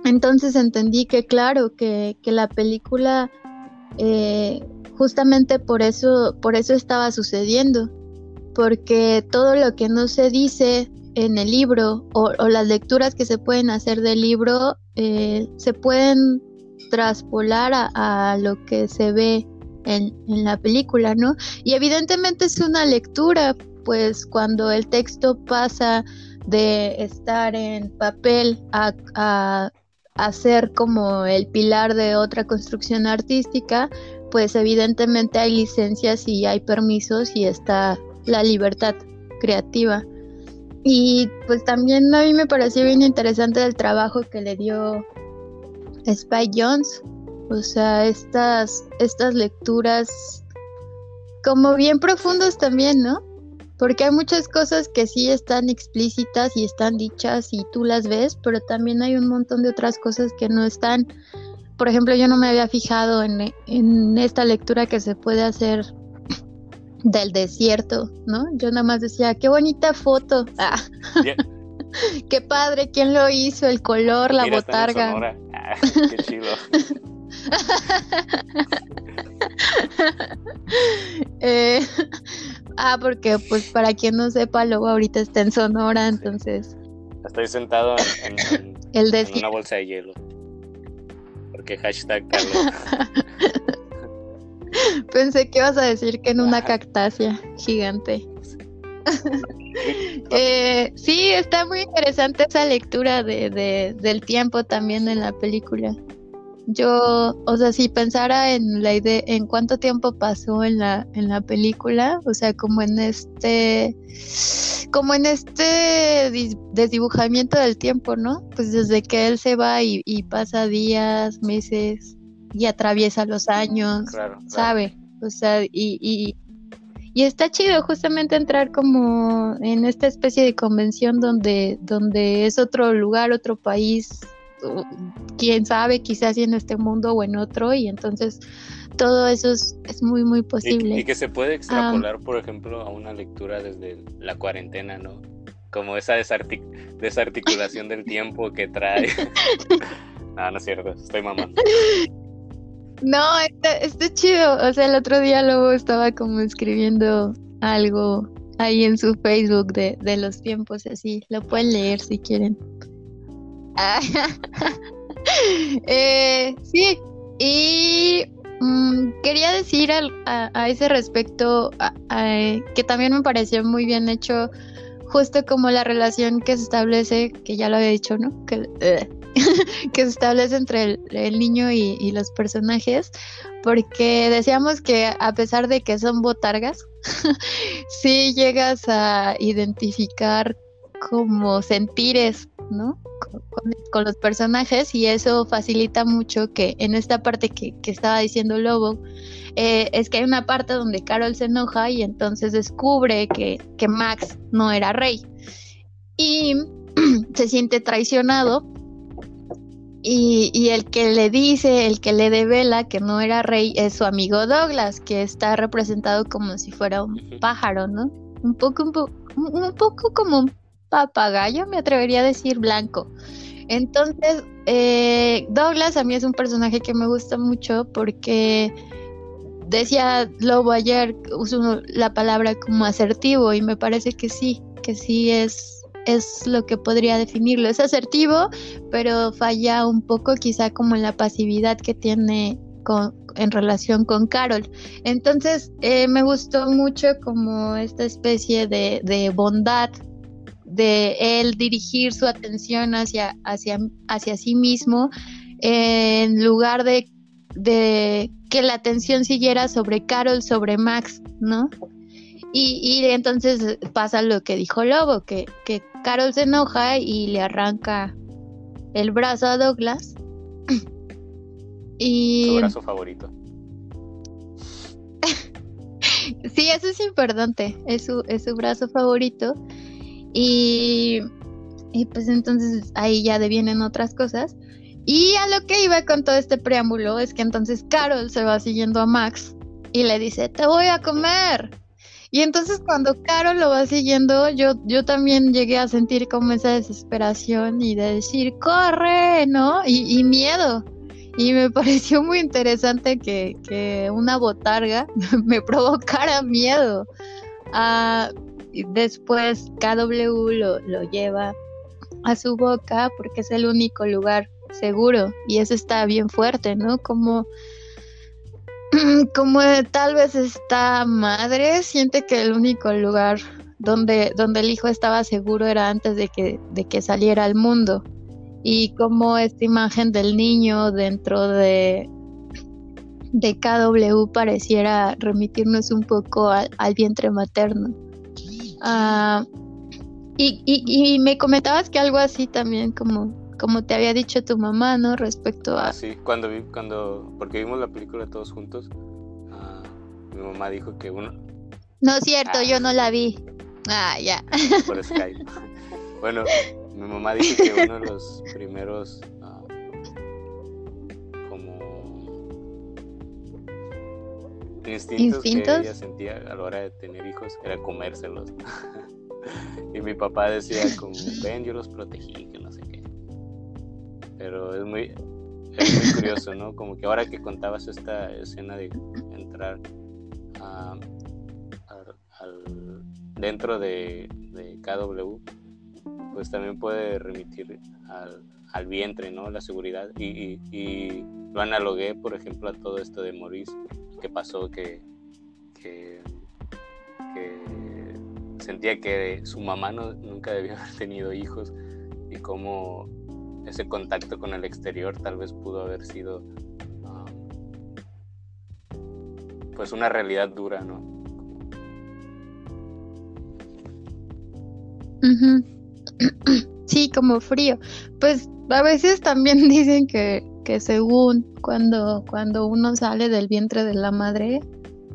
entonces entendí que claro, que, que la película eh, justamente por eso, por eso estaba sucediendo, porque todo lo que no se dice en el libro o, las lecturas que se pueden hacer del libro eh, se pueden traspolar a, lo que se ve en, la película, ¿no? Y evidentemente es una lectura, pues cuando el texto pasa de estar en papel a, a, ser como el pilar de otra construcción artística, pues evidentemente hay licencias y hay permisos y está la libertad creativa. Y pues también a mí me pareció bien interesante el trabajo que le dio Spike Jones. O sea, estas, estas lecturas como bien profundos también, ¿no? Porque hay muchas cosas que sí están explícitas y están dichas y tú las ves, pero también hay un montón de otras cosas que no están. Por ejemplo, yo no me había fijado en, en esta lectura que se puede hacer del desierto, ¿no? Yo nada más decía, qué bonita foto. Ah. (laughs) qué padre, ¿quién lo hizo? El color, la botarga. Ah, qué chido. (laughs) eh, ah, porque pues para quien no sepa, luego ahorita está en Sonora, entonces. Estoy sentado en, (laughs) una bolsa de hielo. Porque hashtag Pensé que ibas a decir que en una cactácea gigante. Eh, sí, está muy interesante esa lectura de, de, del tiempo también en la película yo, o sea, si pensara en la idea, en cuánto tiempo pasó en la, en la película, o sea, como en este, como en este desdibujamiento del tiempo, ¿no? Pues desde que él se va y, pasa días, meses y atraviesa los años, ¿sabe? O sea, y, y, y está chido justamente entrar como en esta especie de convención donde, donde es otro lugar, otro país, quién sabe, quizás en este mundo o en otro, y entonces todo eso es, muy, muy posible. Y, que se puede extrapolar, por ejemplo, a una lectura desde la cuarentena, ¿no? Como esa desarticulación del (laughs) tiempo que trae. (laughs) no, no es cierto, estoy mamando. (laughs) No, está, chido. O sea, el otro día luego estaba como escribiendo algo ahí en su Facebook de, de los tiempos así. Lo pueden leer si quieren. (laughs) eh, sí, y mm, quería decir a, ese respecto que también me pareció muy bien hecho justo como la relación que se establece, que ya lo había dicho, ¿no? Que, (laughs) que se establece entre el, niño y, y, los personajes, porque decíamos que a pesar de que son botargas, (laughs) sí llegas a identificar como sentires, ¿no? Con, los personajes y eso facilita mucho que en esta parte que, estaba diciendo Lobo, eh, es que hay una parte donde Carol se enoja y entonces descubre que, que Max no era rey y (clears throat) se siente traicionado y, y, el que le dice, el que le devela que no era rey es su amigo Douglas, que está representado como si fuera un pájaro, ¿no? Un poco, un, un poco como un papagayo, me atrevería a decir blanco. Entonces, eh, Douglas a mí es un personaje que me gusta mucho porque decía Lobo ayer, usó la palabra como asertivo y me parece que sí, que sí es, es lo que podría definirlo. Es asertivo, pero falla un poco quizá como en la pasividad que tiene con, en relación con Carol. Entonces, eh, me gustó mucho como esta especie de bondad de él dirigir su atención hacia, hacia, hacia sí mismo en lugar de, de, que la atención siguiera sobre Carol, sobre Max, ¿no? Y, y entonces pasa lo que dijo Lobo, que, que Carol se enoja y le arranca el brazo a Douglas. (clears throat) y... Su brazo favorito. (laughs) sí, eso es importante, es su, es su brazo favorito. Y, y pues entonces ahí ya devienen otras cosas. Y a lo que iba con todo este preámbulo es que entonces Carol se va siguiendo a Max y le dice, te voy a comer. Y entonces cuando Carol lo va siguiendo, yo, yo también llegué a sentir como esa desesperación y de decir, corre, ¿no? Y, miedo. Y me (laughs) pareció muy interesante que, que una botarga (laughs) me provocara miedo. Ah, después KW lo, lo lleva a su boca porque es el único lugar seguro y eso está bien fuerte, ¿no? Como (clears throat) como tal vez esta madre siente que el único lugar donde, donde el hijo estaba seguro era antes de que, de que saliera al mundo. Y como esta imagen del niño dentro de de KW pareciera remitirnos un poco al, vientre materno. Ah, y, y, me comentabas que algo así también como, como te había dicho tu mamá, ¿no? Respecto a... Ah, sí, cuando, vi, cuando, porque vimos la película todos juntos, ah, mi mamá dijo que uno... No es cierto, yo no la vi. Ah, ya. Por Skype. (laughs) bueno, mi mamá dijo que uno de los primeros instintos, que ella sentía a la hora de tener hijos era comérselos. (laughs) y mi papá decía como, ven, yo los protegí, que no sé qué. Pero es muy, es muy curioso, ¿no? Como que ahora que contabas esta escena de entrar al, dentro de, de, KW, pues también puede remitir al, al vientre, ¿no? La seguridad. Y, y, y, lo analogué, por ejemplo, a todo esto de Maurice que pasó que, sentía que su mamá no, nunca debió (laughs) haber tenido hijos y cómo ese contacto con el exterior tal vez pudo haber sido um, pues una realidad dura, ¿no? (clears throat) Sí, como frío. Pues a veces también (laughs) dicen que que según cuando, cuando uno sale del vientre de la madre,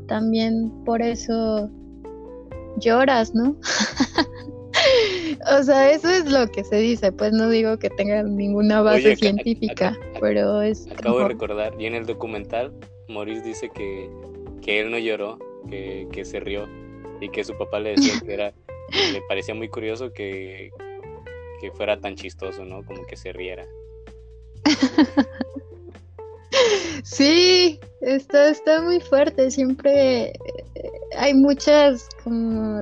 también por eso lloras, ¿no? (laughs) o sea, eso es lo que se dice, pues no digo que tenga ninguna base científica, pero es... Acabo de recordar, y en el documental, Maurice dice que, que él no lloró, que, que se rió, y que su papá le decía que era, (laughs) le parecía muy curioso que, que fuera tan chistoso, ¿no? Como que se riera. (laughs) Sí, está, está muy fuerte. Siempre eh, hay muchas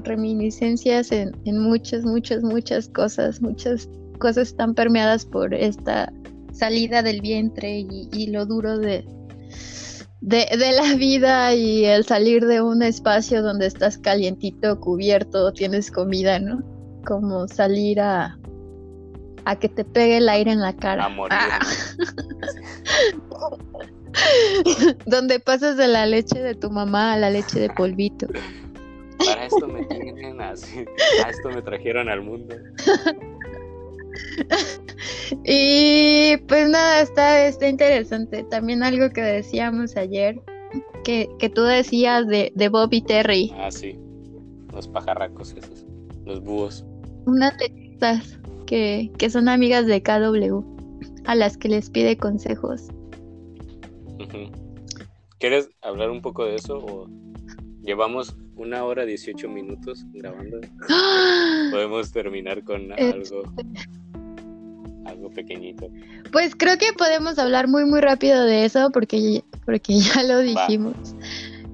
reminiscencias en, muchas, muchas, muchas cosas. Muchas cosas están permeadas por esta salida del vientre y, lo duro de, de, de, la vida y el salir de un espacio donde estás calientito, cubierto, tienes comida, ¿no? Como salir a, a que te pegue el aire en la cara. Ah. (laughs) Donde pasas de la leche de tu mamá a la leche de polvito. Para esto me tienen así. A esto me trajeron al mundo. y pues nada, está, está interesante. También algo que decíamos ayer, que, que tú decías de, de Bob y Terry. Ah, sí. Los pajarracos esos. Los búhos. Unas lechitas que, son amigas de KW, a las que les pide consejos. ¿Quieres hablar un poco de eso? O llevamos una hora 18 minutos grabando. Podemos terminar con este. algo, algo pequeñito. Pues creo que podemos hablar muy muy rápido de eso porque, porque (laughs) ya lo dijimos.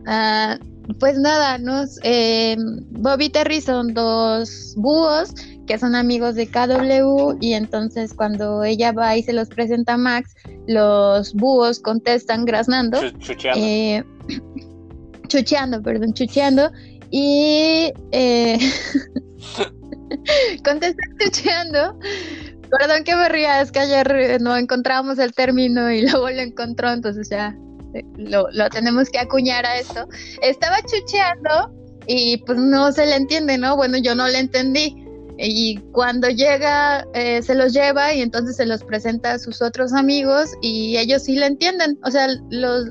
Ah, pues nada, nos, eh, Bobby y Terry son dos búhos que son amigos de KW y entonces cuando ella va y se los presenta a Max, los búhos contestan graznando. chucheando. Eh, (clears throat) chucheando, perdón, chucheando. Y eh, (laughs) contestan chucheando. Perdón que me ría, es que ayer no encontramos el término y (laughs) luego lo encontró, entonces ya eh, lo, lo tenemos que acuñar a esto. Estaba chucheando y pues no se le entiende, ¿no? Bueno, yo no le entendí y cuando llega eh, se los lleva y entonces se los presenta a sus otros amigos y ellos sí le entienden. O sea, los,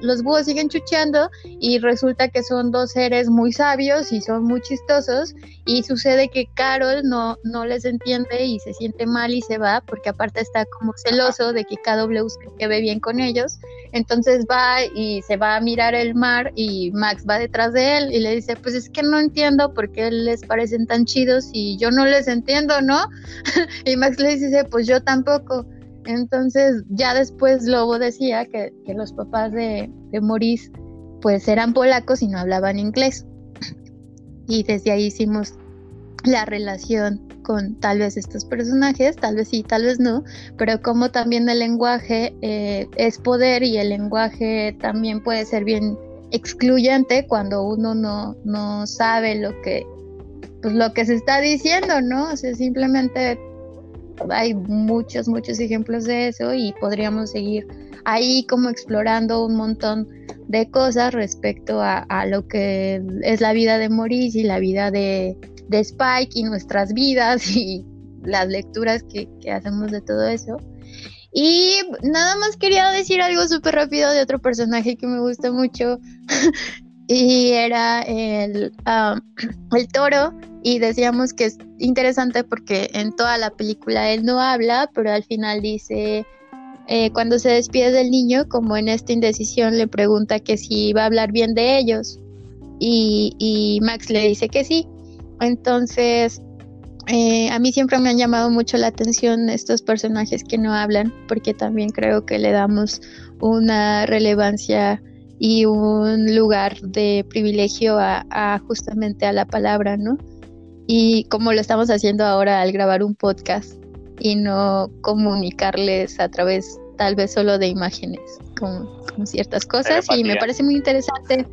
los búhos siguen chucheando y resulta que son dos seres muy sabios y son muy chistosos y sucede que Carol no, no les entiende y se siente mal y se va porque aparte está como celoso de que KW se ve bien con ellos. Entonces va y se va a mirar el mar y Max va detrás de él y le dice, pues es que no entiendo por qué les parecen tan chidos y yo no les entiendo, ¿no? (laughs) y Max le dice, pues yo tampoco. Entonces ya después Lobo decía que, los papás de, de Maurice pues eran polacos y no hablaban inglés. (clears throat) Y desde ahí hicimos la relación con tal vez estos personajes, tal vez sí, tal vez no, pero como también el lenguaje eh, es poder y el lenguaje también puede ser bien excluyente cuando uno no, no sabe lo que, pues lo que se está diciendo, ¿no? O sea, simplemente hay muchos, muchos ejemplos de eso y podríamos seguir ahí como explorando un montón de cosas respecto a, lo que es la vida de Maurice y la vida de, Spike y nuestras vidas (laughs) y las lecturas que, hacemos de todo eso. Y nada más quería decir algo súper rápido de otro personaje que me gusta mucho. (laughs) y era el, el toro. Y decíamos que es interesante porque en toda la película él no habla, pero al final dice, eh, cuando se despide del niño, como en esta indecisión, le pregunta que si va a hablar bien de ellos. Y, y Max le dice que sí. Entonces, eh, a mí siempre me han llamado mucho la atención estos personajes que no hablan, porque también creo que le damos una relevancia y un lugar de privilegio a, justamente a la palabra, ¿no? Y como lo estamos haciendo ahora al grabar un podcast y no comunicarles a través tal vez solo de imágenes con, ciertas cosas y me parece muy interesante.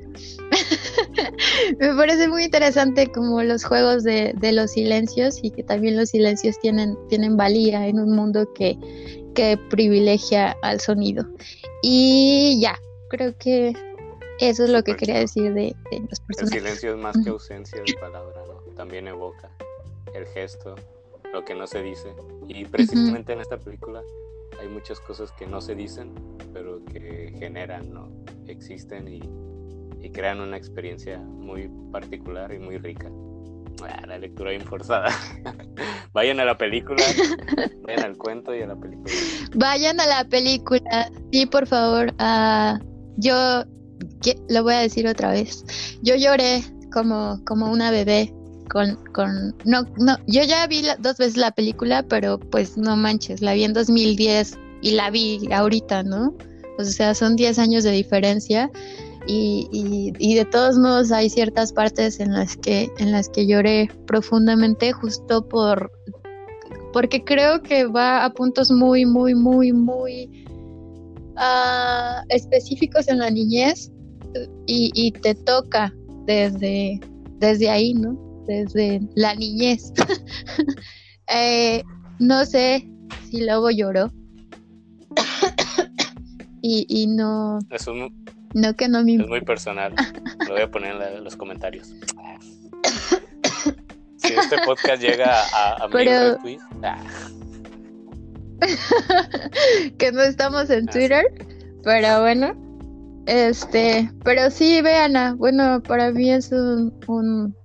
(laughs) Me parece muy interesante como los juegos de, los silencios y que también los silencios tienen, tienen valía en un mundo que, que privilegia al sonido. Y ya creo que eso es lo que quería decir de, los personajes el silencio es más que ausencia de palabra ¿no? También evoca el gesto lo que no se dice y precisamente en esta película hay muchas cosas que no se dicen, pero que generan, ¿no? Existen y, crean una experiencia muy particular y muy rica. Ah, la lectura bien forzada. (laughs) vayan a la película, (laughs) vayan al cuento y a la película. Vayan a la película, sí, por favor. Uh, yo lo voy a decir otra vez. Yo lloré como, como una bebé con, con, no, no, yo ya vi dos veces la película, pero pues no manches, la vi en 2010 y la vi ahorita, ¿no? O sea, son 10 años de diferencia y, y, de todos modos hay ciertas partes en las que, en las que lloré profundamente justo por, porque creo que va a puntos muy, muy, muy, muy uh, específicos en la niñez y, y te toca desde, desde ahí, ¿no? Desde la niñez. (laughs) Eh, no sé si Lobo lloró. (coughs) y, no. no que no me... Es muy personal. Lo voy a poner en, los comentarios. si este podcast llega a, a Pero... ah. (laughs) que no estamos en ah, Twitter, pero bueno. Este, pero sí, vean, bueno, para mí es un, un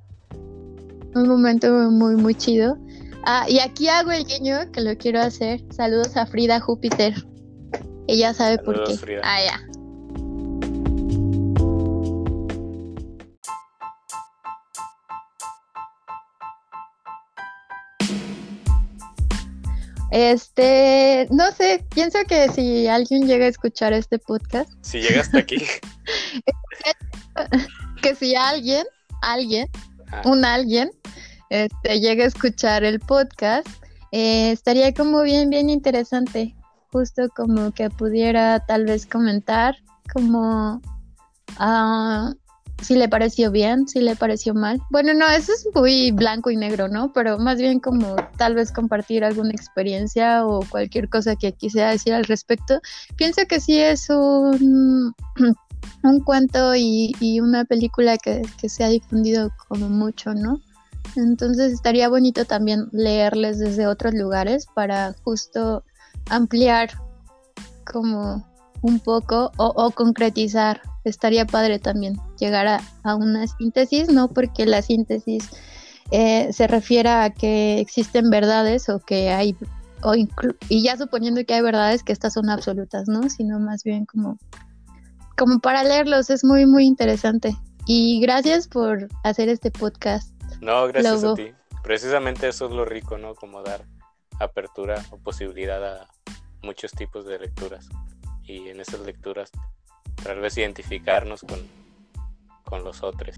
momento muy, muy chido. Ah, y aquí hago el guiño que lo quiero hacer. Saludos a Frida Júpiter. Ella sabe por qué. Ah, ya. Este, no sé, pienso que si alguien llega a escuchar este podcast. Si llega hasta aquí. (laughs) que si alguien, alguien. Un alguien, este, llega a escuchar el podcast, eh, estaría como bien, bien interesante. Justo como que pudiera tal vez comentar como uh, si le pareció bien, si le pareció mal. Bueno, no, eso es muy blanco y negro, ¿no? Pero más bien como tal vez compartir alguna experiencia o cualquier cosa que quisiera decir al respecto. Pienso que sí es un, (clears throat) un cuento y, una película que, que se ha difundido como mucho, ¿no? Entonces estaría bonito también leerles desde otros lugares para justo ampliar como un poco o, concretizar. Estaría padre también llegar a, una síntesis, no porque la síntesis eh, se refiera a que existen verdades o que hay, o y ya suponiendo que hay verdades que estas son absolutas, ¿no? Sino más bien como, como para leerlos, es muy, muy interesante. Y gracias por hacer este podcast. No, gracias a ti. Precisamente eso es lo rico, ¿no? Como dar apertura o posibilidad a muchos tipos de lecturas. Y en esas lecturas tal vez identificarnos con, con los otros.